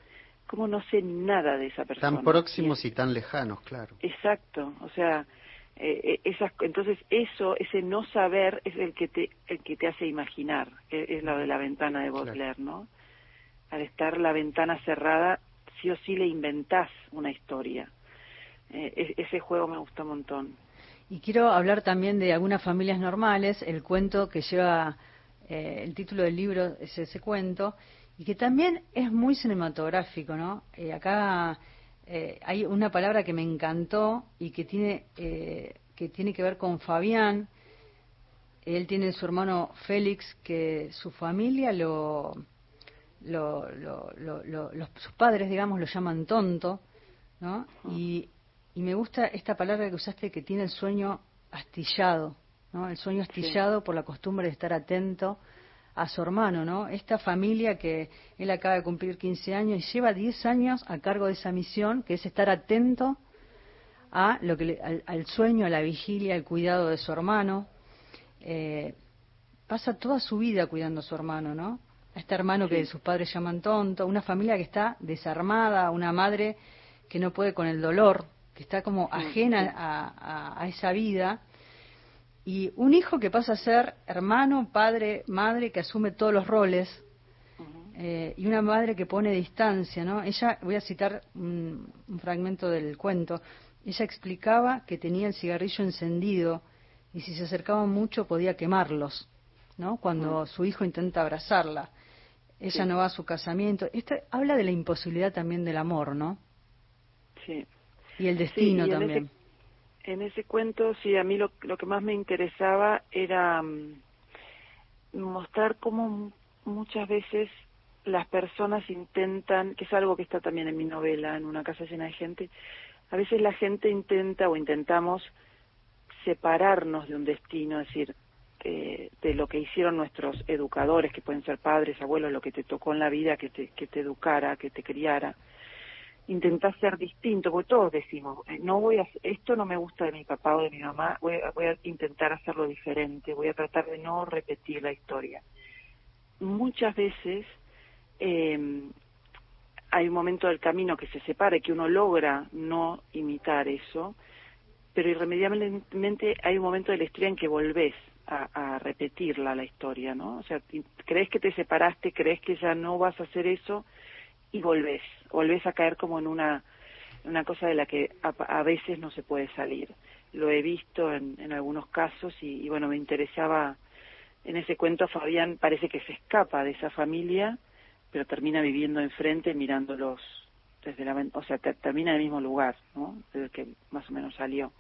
¿Cómo no sé nada de esa persona? Tan próximos y, tan lejanos, claro. Exacto, o sea, eh, eh entonces eso, ese no saber es el que te, el que te hace imaginar, es, lo de la ventana de Baudelaire, ¿no? Al estar la ventana cerrada, sí o sí le inventás una historia. Eh, ese juego me gusta un montón. Y quiero hablar también de algunas familias normales, el cuento que lleva eh, el título del libro es ese cuento, y que también es muy cinematográfico, ¿no? Eh, acá hay una palabra que me encantó y que tiene, que tiene que ver con Fabián. Él tiene su hermano Félix, que su familia lo, lo, los, sus padres, digamos, lo llaman tonto, ¿no? Y, y, me gusta esta palabra que usaste que tiene el sueño astillado, ¿no? El sueño astillado por la costumbre de estar atento a su hermano, ¿no? Esta familia que él acaba de cumplir 15 años y lleva 10 años a cargo de esa misión, que es estar atento a lo que al, al, sueño, a la vigilia, al cuidado de su hermano. Eh, pasa toda su vida cuidando a su hermano, ¿no? Este hermano que sus padres llaman tonto, una familia que está desarmada, una madre que no puede con el dolor, que está como ajena a, esa vida, y un hijo que pasa a ser hermano, padre, madre, que asume todos los roles, eh, y una madre que pone distancia, ¿no? Ella, voy a citar un, un fragmento del cuento, ella explicaba que tenía el cigarrillo encendido y si se acercaban mucho podía quemarlos, ¿no? Cuando su hijo intenta abrazarla ella no va a su casamiento. Esto habla de la imposibilidad también del amor, ¿no? Sí. Y el destino también. en ese cuento, sí, a mí lo, lo que más me interesaba era mm, mostrar cómo muchas veces las personas intentan, que es algo que está también en mi novela, en una casa llena de gente, a veces la gente intenta o intentamos separarnos de un destino, es decir, eh, de lo que hicieron nuestros educadores, que pueden ser padres, abuelos, lo que te tocó en la vida, que te, que te educara, que te criara. Intentás ser distinto, porque todos decimos, eh, no voy a, esto no me gusta de mi papá o de mi mamá, voy voy a intentar hacerlo diferente, voy a tratar de no repetir la historia. Muchas veces eh, hay un momento del camino que se separa y que uno logra no imitar eso, pero irremediablemente hay un momento de la historia en que volvés a, repetirla la historia, ¿no? O sea, crees que te separaste, crees que ya no vas a hacer eso y volvés, volvés a caer como en una, una cosa de la que a, veces no se puede salir. Lo he visto en, en algunos casos y, y, bueno, me interesaba, en ese cuento Fabián parece que se escapa de esa familia, pero termina viviendo enfrente mirándolos desde la, o sea, termina en el mismo lugar, ¿no? Desde el que más o menos salió.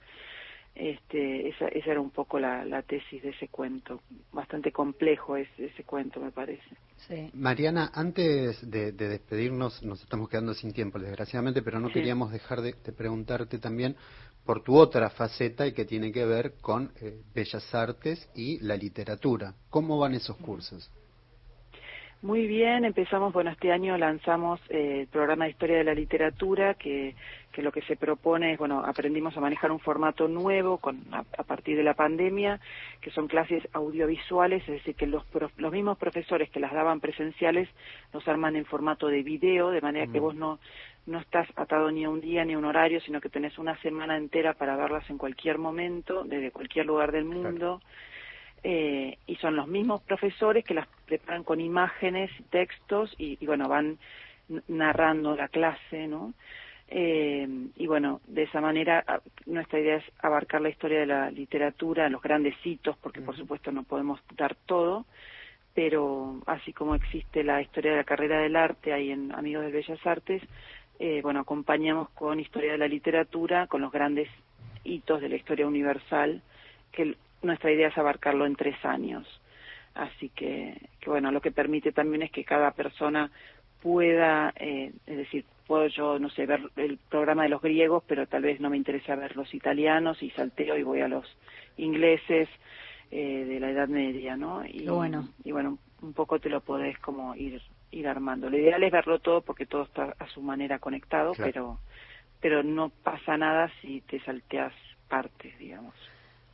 Este, esa, esa era un poco la, la, tesis de ese cuento. Bastante complejo es, ese cuento, me parece. Sí. Mariana, antes de, de, despedirnos, nos estamos quedando sin tiempo, desgraciadamente, pero no queríamos dejar de, de, preguntarte también por tu otra faceta y que tiene que ver con eh, Bellas Artes y la literatura. ¿Cómo van esos cursos? Muy bien, empezamos, bueno, este año lanzamos eh, el programa de Historia de la Literatura, que, que lo que se propone es, bueno, aprendimos a manejar un formato nuevo con, a, partir de la pandemia, que son clases audiovisuales, es decir, que los, los mismos profesores que las daban presenciales los arman en formato de video, de manera que vos no, no estás atado ni a un día ni a un horario, sino que tenés una semana entera para verlas en cualquier momento, desde cualquier lugar del mundo. Eh, y son los mismos profesores que las preparan con imágenes, textos y, bueno, van narrando la clase, ¿no? Eh, y bueno, de esa manera nuestra idea es abarcar la historia de la literatura, los grandes hitos, porque por supuesto no podemos dar todo, pero así como existe la historia de la carrera del arte ahí en Amigos de Bellas Artes, eh, bueno, acompañamos con historia de la literatura, con los grandes hitos de la historia universal, que nuestra idea es abarcarlo en tres años. Así que, que bueno, lo que permite también es que cada persona pueda, eh, es decir, puedo yo, no sé, ver el programa de los griegos, pero tal vez no me interesa ver los italianos y salteo y voy a los ingleses eh, de la Edad Media, ¿no? Y bueno. Y bueno, un poco te lo podés como ir ir armando. Lo ideal es verlo todo porque todo está a su manera conectado, pero pero no pasa nada si te salteas partes, digamos.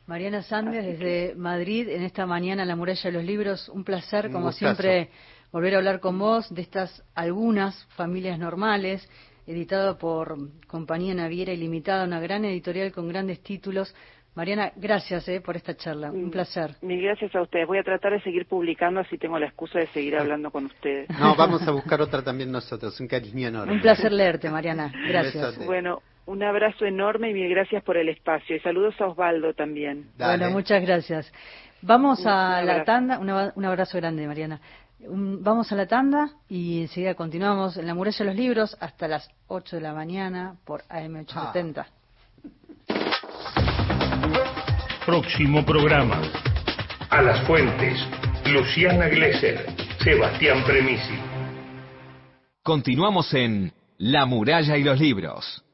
Mariana Sández desde Madrid en esta mañana en la muralla de los libros, un placer como siempre volver a hablar con vos de estas algunas familias normales, editado por Compañía Naviera Ilimitada, una gran editorial con grandes títulos Mariana, gracias eh, por esta charla, un mm, placer. Mil gracias a ustedes. Voy a tratar de seguir publicando, así tengo la excusa de seguir hablando con ustedes. No, vamos a buscar otra también nosotros, un cariño enorme. Un placer leerte, Mariana. Gracias. Bueno, un abrazo enorme y mil gracias por el espacio. Y saludos a Osvaldo también. Bueno, muchas gracias. Vamos a la tanda, un abrazo grande, Mariana. vamos a la tanda y enseguida continuamos en la muralla de los libros hasta las 8 de la mañana por AM870. Próximo programa. A las fuentes. Luciana Glesser. Sebastián Premisi. Continuamos en La muralla y los libros.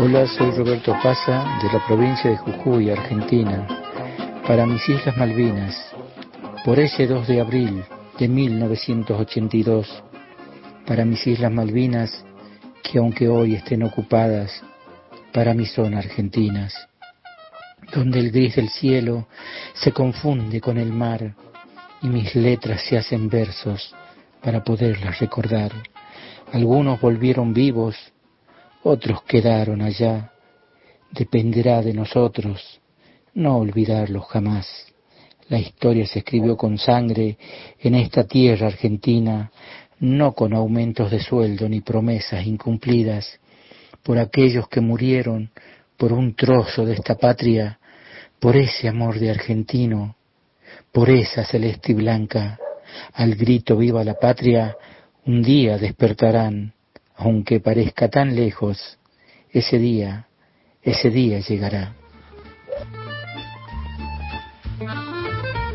Hola, soy Roberto Pasa de la provincia de Jujuy, Argentina, para mis Islas Malvinas, por ese 2 de abril de 1982, para mis Islas Malvinas, que aunque hoy estén ocupadas, para mí son argentinas, donde el gris del cielo se confunde con el mar y mis letras se hacen versos para poderlas recordar. Algunos volvieron vivos otros quedaron allá. Dependerá de nosotros no olvidarlos jamás. La historia se escribió con sangre en esta tierra argentina, no con aumentos de sueldo ni promesas incumplidas, por aquellos que murieron por un trozo de esta patria, por ese amor de argentino, por esa celeste y blanca, al grito viva la patria, un día despertarán aunque parezca tan lejos, ese día, ese día llegará.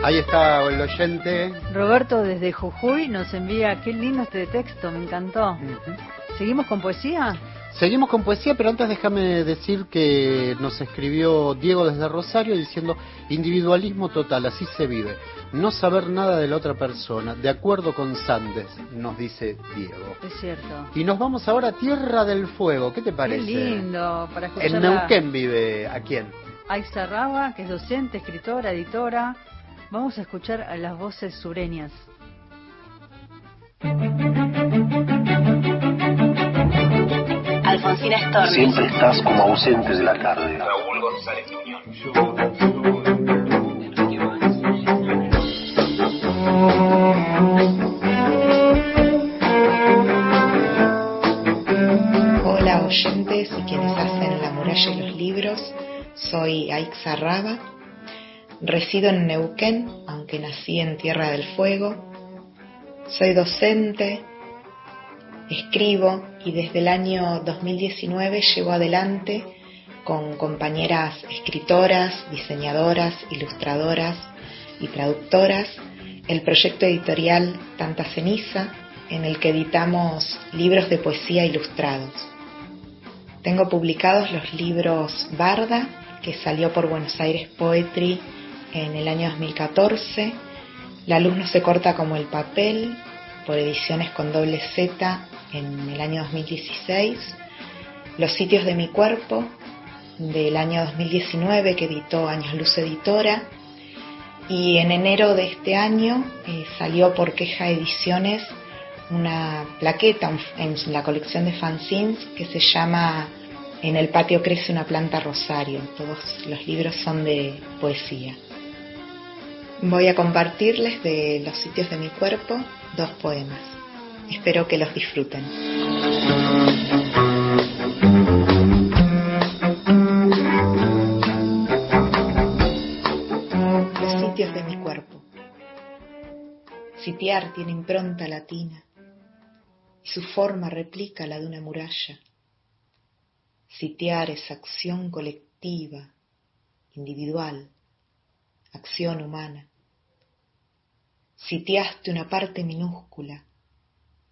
Ahí está el oyente. Roberto desde Jujuy nos envía, qué lindo este texto, me encantó. ¿Seguimos con poesía? Seguimos con poesía, pero antes déjame decir que nos escribió Diego desde Rosario diciendo individualismo total, así se vive. No saber nada de la otra persona, de acuerdo con Sandes, nos dice Diego. Es cierto. Y nos vamos ahora a Tierra del Fuego, ¿qué te parece? Qué lindo, para escuchar. En Neuquén vive, ¿a quién? Aiza Raba, que es docente, escritora, editora. Vamos a escuchar a las voces sureñas. Alfonsina. Siempre estás como ausente de la tarde. Raúl González Muñoz. Hola oyentes y quienes hacen La muralla y los libros, soy Aixa Raba, resido en Neuquén, aunque nací en Tierra del Fuego, soy docente, escribo y desde el año 2019 llevo adelante con compañeras escritoras, diseñadoras, ilustradoras y traductoras el proyecto editorial Tanta Ceniza, en el que editamos libros de poesía ilustrados. Tengo publicados los libros Barda, que salió por Buenos Aires Poetry en el año 2014, La luz no se corta como el papel, por ediciones con doble Z en el año 2016, Los sitios de mi cuerpo del año 2019 que editó Años Luz Editora y en enero de este año eh, salió por Queja Ediciones una plaqueta en la colección de fanzines que se llama En el patio crece una planta rosario. Todos los libros son de poesía. Voy a compartirles de los sitios de mi cuerpo dos poemas. Espero que los disfruten. Los sitios de mi cuerpo. Sitiar tiene impronta latina y su forma replica la de una muralla. Sitiar es acción colectiva, individual, acción humana. sitiaste una parte minúscula,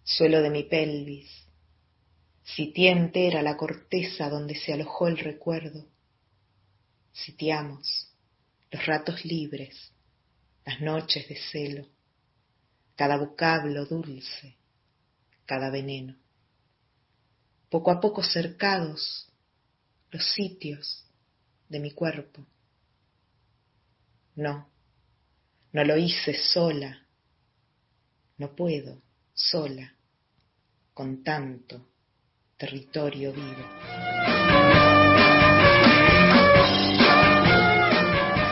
suelo de mi pelvis, sitié entera la corteza donde se alojó el recuerdo, sitiamos los ratos libres, las noches de celo, cada vocablo dulce, cada veneno. Poco a poco cercados los sitios de mi cuerpo. No, no lo hice sola, no puedo sola con tanto territorio vivo.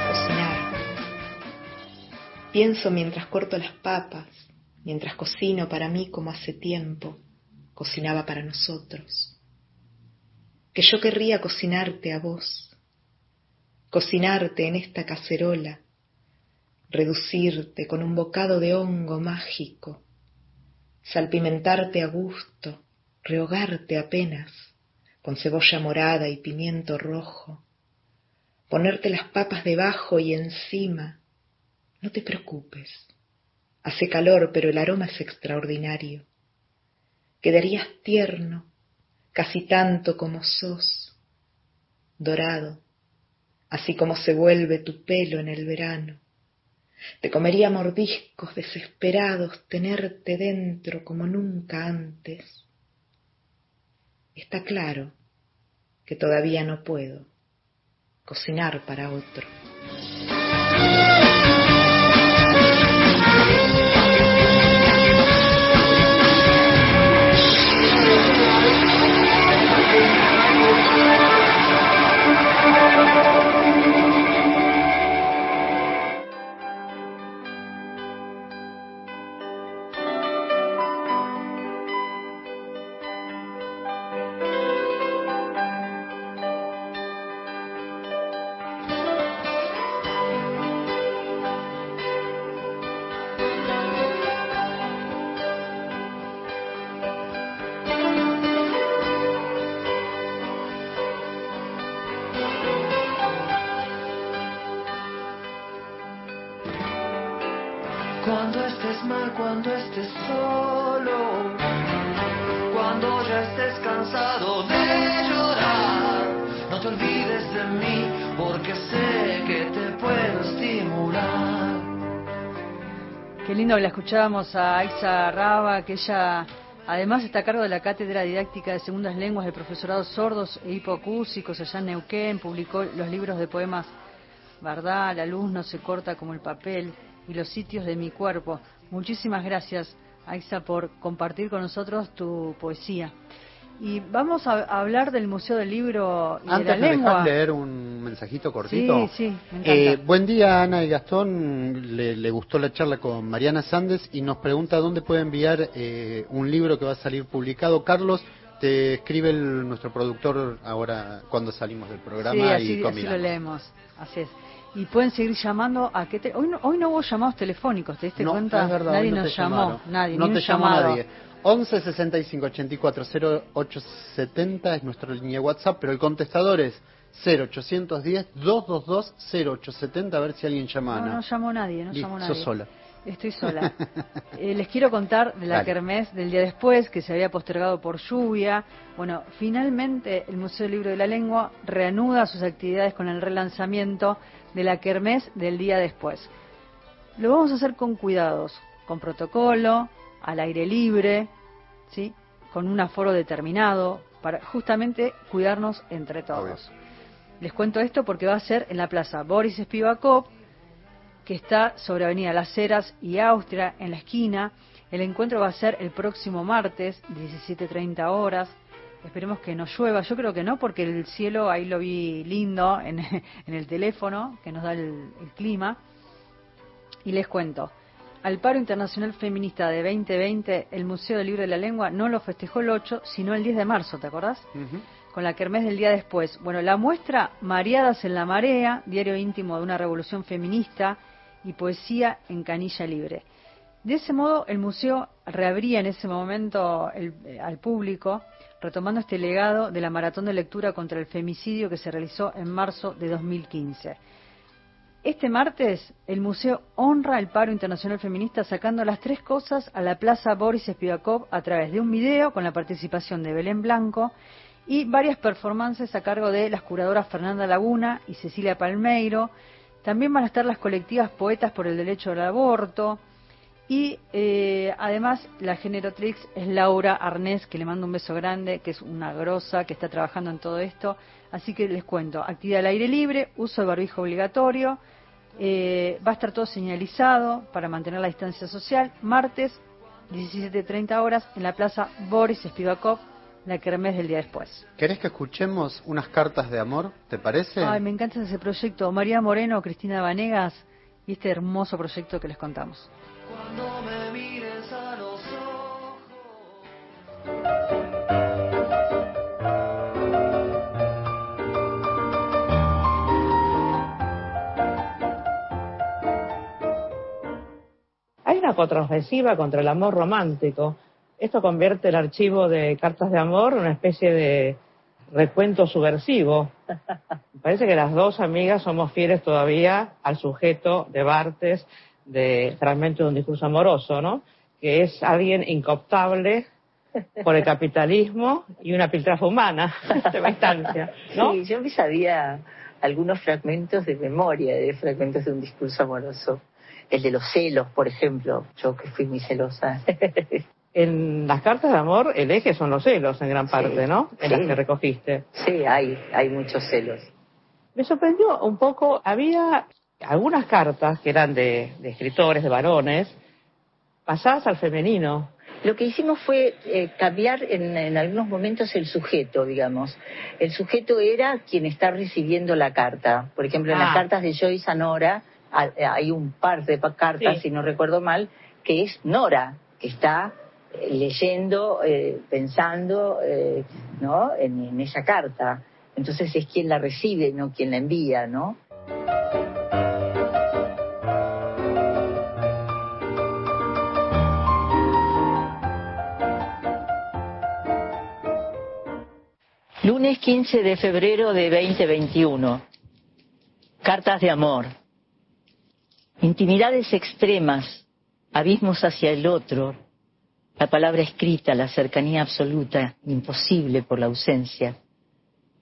Cocinar. Pienso mientras corto las papas, mientras cocino para mí como hace tiempo cocinaba para nosotros. Que yo querría cocinarte a vos, cocinarte en esta cacerola, reducirte con un bocado de hongo mágico, salpimentarte a gusto, rehogarte apenas con cebolla morada y pimiento rojo, ponerte las papas debajo y encima. No te preocupes, hace calor, pero el aroma es extraordinario quedarías tierno, casi tanto como sos, dorado, así como se vuelve tu pelo en el verano. Te comería mordiscos desesperados tenerte dentro como nunca antes. Está claro que todavía no puedo cocinar para otro. Cuando estés solo, cuando ya estés cansado de llorar, no te olvides de mí, porque sé que te puedo estimular. Qué lindo la escuchábamos a Aixa Raba, que ella además está a cargo de la Cátedra Didáctica de Segundas Lenguas del Profesorado Sordos e Hipocúsicos allá en Neuquén, publicó los libros de poemas Verdad, la luz no se corta como el papel, y los sitios de mi cuerpo. Muchísimas gracias, Aixa, por compartir con nosotros tu poesía. Y vamos a hablar del Museo del Libro y Antes de la me Lengua. leer un mensajito cortito. Sí, sí, me encanta. Eh, buen día, Ana y Gastón. Le, le gustó la charla con Mariana Sandes y nos pregunta dónde puede enviar eh, un libro que va a salir publicado. Carlos, te escribe el- nuestro productor ahora cuando salimos del programa sí, y así, así combinamos. lo leemos. Así es. Y pueden seguir llamando a que te... hoy, no, hoy no hubo llamados telefónicos, ¿te diste No, cuenta? es verdad, nadie no nos llamó, llamaron. nadie, No ni te llamó nadie. 11 65 84 0870 es nuestra línea de WhatsApp, pero el contestador es 0810 222 0870 a ver si alguien llama. No, no llamó nadie, no Listo, llamó nadie. sola. Estoy sola. Eh, les quiero contar de la Dale. kermés del día después, que se había postergado por lluvia. Bueno, finalmente el Museo del Libro de la Lengua reanuda sus actividades con el relanzamiento de la kermés del día después. Lo vamos a hacer con cuidados, con protocolo, al aire libre, ¿sí? con un aforo determinado, para justamente cuidarnos entre todos. Les cuento esto porque va a ser en la plaza Boris Spivakov, que está sobre Avenida Las Heras y Austria, en la esquina. El encuentro va a ser el próximo martes, 17.30 horas. Esperemos que no llueva. Yo creo que no, porque el cielo ahí lo vi lindo en, en el teléfono, que nos da el, el clima. Y les cuento. Al paro internacional feminista de 2020, el Museo del Libro de la Lengua no lo festejó el 8, sino el 10 de marzo, ¿te acordás? con la kermés del día después. Bueno, la muestra Mareadas en la Marea, diario íntimo de una revolución feminista y poesía en canilla libre. De ese modo, el museo reabría en ese momento eh, al público, retomando este legado de la maratón de lectura contra el femicidio que se realizó en marzo de 2015. Este martes, el museo honra el paro internacional feminista sacando las tres cosas a la Plaza Boris Spivakov a través de un video con la participación de Belén Blanco y varias performances a cargo de las curadoras Fernanda Laguna y Cecilia Palmeiro. También van a estar las colectivas Poetas por el Derecho al Aborto. Y eh, además la generatrix es Laura Arnés, que le mando un beso grande, que es una grosa, que está trabajando en todo esto. Así que les cuento, actividad al aire libre, uso de barbijo obligatorio, eh, va a estar todo señalizado para mantener la distancia social, martes 17.30 horas en la plaza Boris Spivakov, la kermés del día después. ¿Querés que escuchemos unas cartas de amor? ¿Te parece? Ay, me encanta ese proyecto. María Moreno, Cristina Vanegas y este hermoso proyecto que les contamos. Cuando me mires a los ojos. Hay una contraofensiva contra el amor romántico. Esto convierte el archivo de cartas de amor en una especie de recuento subversivo. Me parece que las dos amigas somos fieles todavía al sujeto de Bartes de Fragmento de un discurso amoroso, ¿no? Que es alguien incooptable por el capitalismo y una piltrafa humana de instancia, ¿no? Sí, yo me sabía algunos fragmentos de memoria de fragmentos de un discurso amoroso. El de los celos, por ejemplo, yo que fui muy celosa. En las cartas de amor el eje son los celos en gran parte, ¿no? En sí. las que recogiste. Sí, hay, hay muchos celos. Me sorprendió un poco, había algunas cartas que eran de, de escritores, de varones, pasadas al femenino. Lo que hicimos fue eh, cambiar en, en algunos momentos el sujeto, digamos. El sujeto era quien está recibiendo la carta. Por ejemplo, en las Ah. cartas de Joyce a Nora ha- hay un par de cartas, Sí. si no recuerdo mal, que es Nora, que está leyendo, eh, pensando, eh, ¿no? En, en esa carta. Entonces es quien la recibe, no quien la envía, ¿no? Lunes 15 de febrero de 2021. Cartas de amor. Intimidades extremas, abismos hacia el otro, la palabra escrita, la cercanía absoluta, imposible por la ausencia.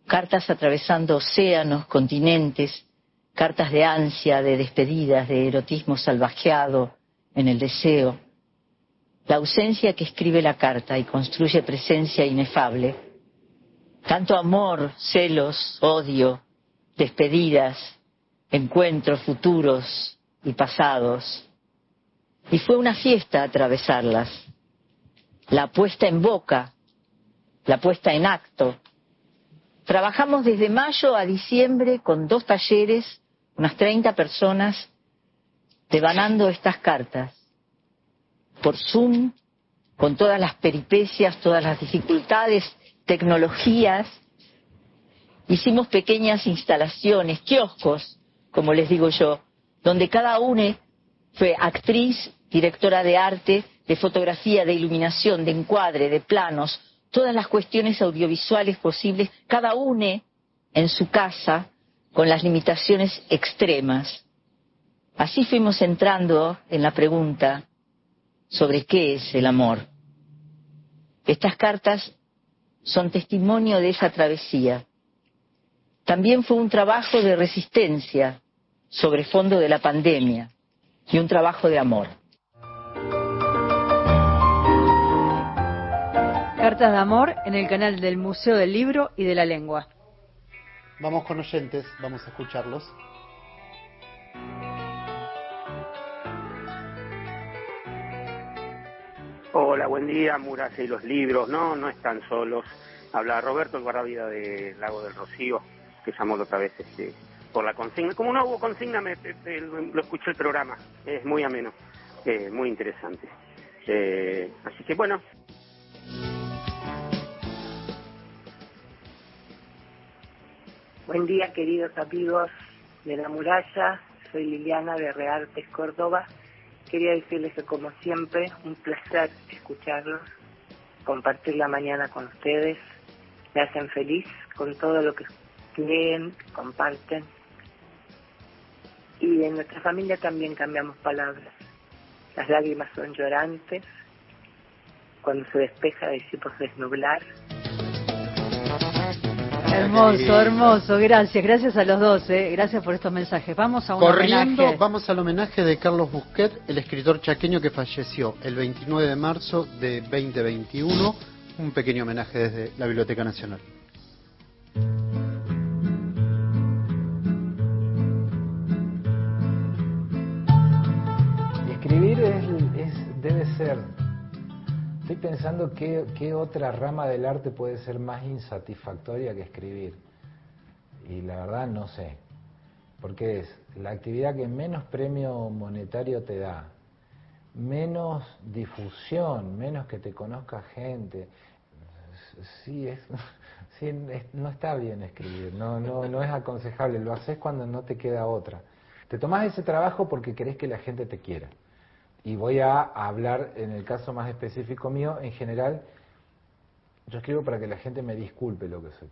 Cartas atravesando océanos, continentes, cartas de ansia, de despedidas, de erotismo salvajeado en el deseo. La ausencia que escribe la carta y construye presencia inefable. Tanto amor, celos, odio, despedidas, encuentros futuros y pasados. Y fue una fiesta atravesarlas. La puesta en boca, la puesta en acto. Trabajamos desde mayo a diciembre con dos talleres, unas 30 personas, devanando estas cartas. Por Zoom, con todas las peripecias, todas las dificultades, tecnologías. Hicimos pequeñas instalaciones, kioscos, como les digo yo, donde cada una fue actriz, directora de arte, de fotografía, de iluminación, de encuadre, de planos, todas las cuestiones audiovisuales posibles, cada una en su casa, con las limitaciones extremas. Así fuimos entrando en la pregunta sobre qué es el amor. Estas cartas son testimonio de esa travesía. También fue un trabajo de resistencia sobre fondo de la pandemia y un trabajo de amor. Cartas de amor en el canal del Museo del Libro y de la Lengua. Vamos con oyentes, vamos a escucharlos. Hola, buen día, Muralla y los libros. No, no están solos. Habla Roberto, el guardavida de Lago del Rocío, que llamó la otra vez este, por la consigna. Como no hubo consigna, me, me- me- lo escuché el programa. Es muy ameno, eh, muy interesante. Eh, así que bueno, Buen día, queridos amigos de la muralla. Soy Liliana de Reartes, Córdoba. Quería decirles que, como siempre, un placer escucharlos, compartir la mañana con ustedes. Me hacen feliz con todo lo que leen, comparten. Y en nuestra familia también cambiamos palabras. Las lágrimas son llorantes. Cuando se despeja decimos desnublar. Hermoso, hermoso, gracias, gracias a los dos, eh. gracias por estos mensajes. Vamos a un Corriendo, homenaje. vamos al homenaje de Carlos Busquet, el escritor chaqueño que falleció el 29 de marzo de 2021. Un pequeño homenaje desde la Biblioteca Nacional. Y escribir es, es- debe ser. Estoy pensando qué, otra rama del arte puede ser más insatisfactoria que escribir. Y la verdad no sé. Porque es la actividad que menos premio monetario te da, menos difusión, menos que te conozca gente. Sí, es, sí, es- no está bien escribir, no, no, no es aconsejable, lo haces cuando no te queda otra. Te tomás ese trabajo porque querés que la gente te quiera. Y voy a hablar, en el caso más específico mío, en general, yo escribo para que la gente me disculpe lo que soy,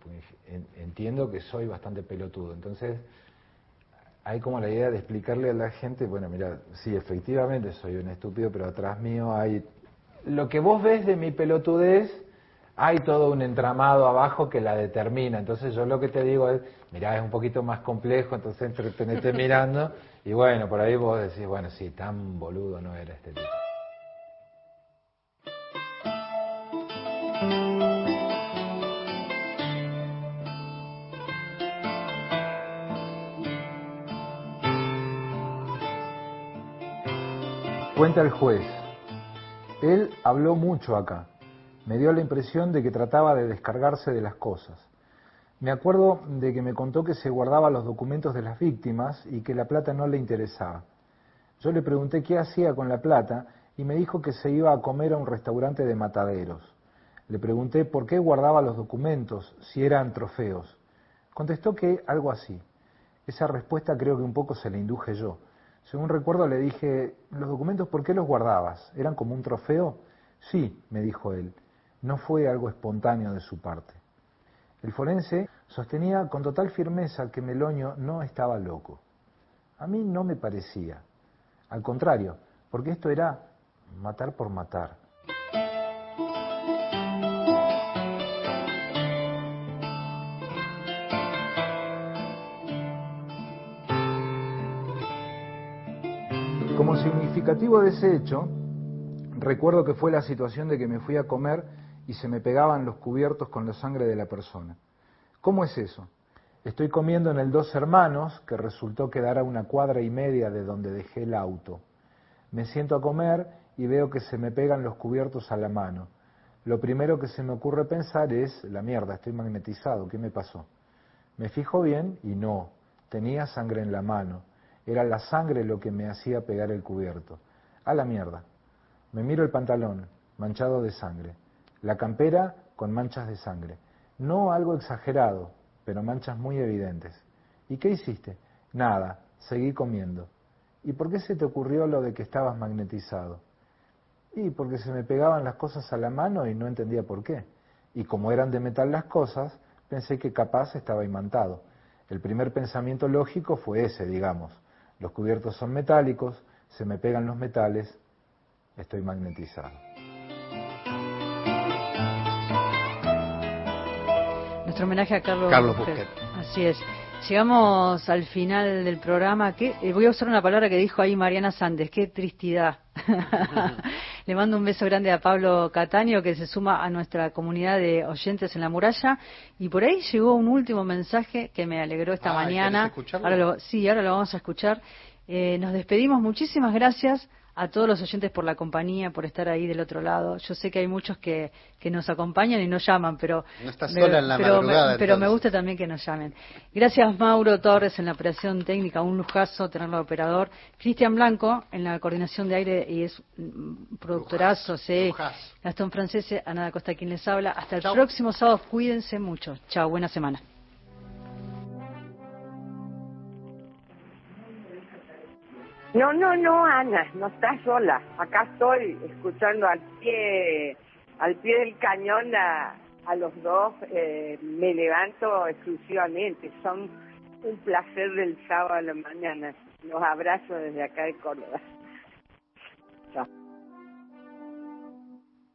entiendo que soy bastante pelotudo. Entonces, hay como la idea de explicarle a la gente, bueno, mira, sí, efectivamente soy un estúpido, pero atrás mío hay... Lo que vos ves de mi pelotudez, hay todo un entramado abajo que la determina. Entonces yo lo que te digo es, mira, es un poquito más complejo, entonces entretenete mirando, y bueno, por ahí vos decís, bueno, sí, tan boludo no era este tipo. Cuenta el juez. Él habló mucho acá. Me dio la impresión de que trataba de descargarse de las cosas. Me acuerdo de que me contó que se guardaba los documentos de las víctimas y que la plata no le interesaba. Yo le pregunté qué hacía con la plata y me dijo que se iba a comer a un restaurante de mataderos. Le pregunté por qué guardaba los documentos, si eran trofeos. Contestó que algo así. Esa respuesta creo que un poco se la induje yo. Según recuerdo le dije, ¿los documentos por qué los guardabas? ¿Eran como un trofeo? Sí, me dijo él. No fue algo espontáneo de su parte. El forense sostenía con total firmeza que Meloño no estaba loco. A mí no me parecía. Al contrario, porque esto era matar por matar. Como significativo de ese hecho, recuerdo que fue la situación de que me fui a comer y se me pegaban los cubiertos con la sangre de la persona. ¿Cómo es eso? Estoy comiendo en el Dos Hermanos, que resultó quedar a una cuadra y media de donde dejé el auto. Me siento a comer y veo que se me pegan los cubiertos a la mano. Lo primero que se me ocurre pensar es, la mierda, estoy magnetizado, ¿qué me pasó? Me fijo bien y no, tenía sangre en la mano. Era la sangre lo que me hacía pegar el cubierto. A la mierda. Me miro el pantalón, manchado de sangre. La campera con manchas de sangre. No algo exagerado, pero manchas muy evidentes. ¿Y qué hiciste? Nada, seguí comiendo. ¿Y por qué se te ocurrió lo de que estabas magnetizado? Y porque se me pegaban las cosas a la mano y no entendía por qué. Y como eran de metal las cosas, pensé que capaz estaba imantado. El primer pensamiento lógico fue ese, digamos. Los cubiertos son metálicos, se me pegan los metales, estoy magnetizado. Nuestro homenaje a Carlos, Carlos Busquet. Así es. Llegamos al final del programa. que eh, Voy a usar una palabra que dijo ahí Mariana Sandes. Qué tristidad. Le mando un beso grande a Pablo Cataño que se suma a nuestra comunidad de oyentes en la muralla. Y por ahí llegó un último mensaje que me alegró esta Ah, mañana. sí, ahora lo vamos a escuchar. Eh, nos despedimos. Muchísimas gracias a todos los oyentes por la compañía, por estar ahí del otro lado. Yo sé que hay muchos que, que nos acompañan y nos llaman, pero No estás me- sola en la pero, madrugada, me, pero me gusta también que nos llamen. Gracias Mauro Torres en la operación técnica, un lujazo tenerlo de operador. Cristian Blanco en la coordinación de aire y es productorazo, sí. Gastón Francese, Ana Costa quien les habla. Hasta el próximo sábado, cuídense mucho. Chao, buena semana. No, no, no, Ana, no estás sola. Acá estoy escuchando al pie, al pie del cañón a, a los dos. eh, me levanto exclusivamente. Son un placer del sábado a la mañana. Los abrazo desde acá de Córdoba.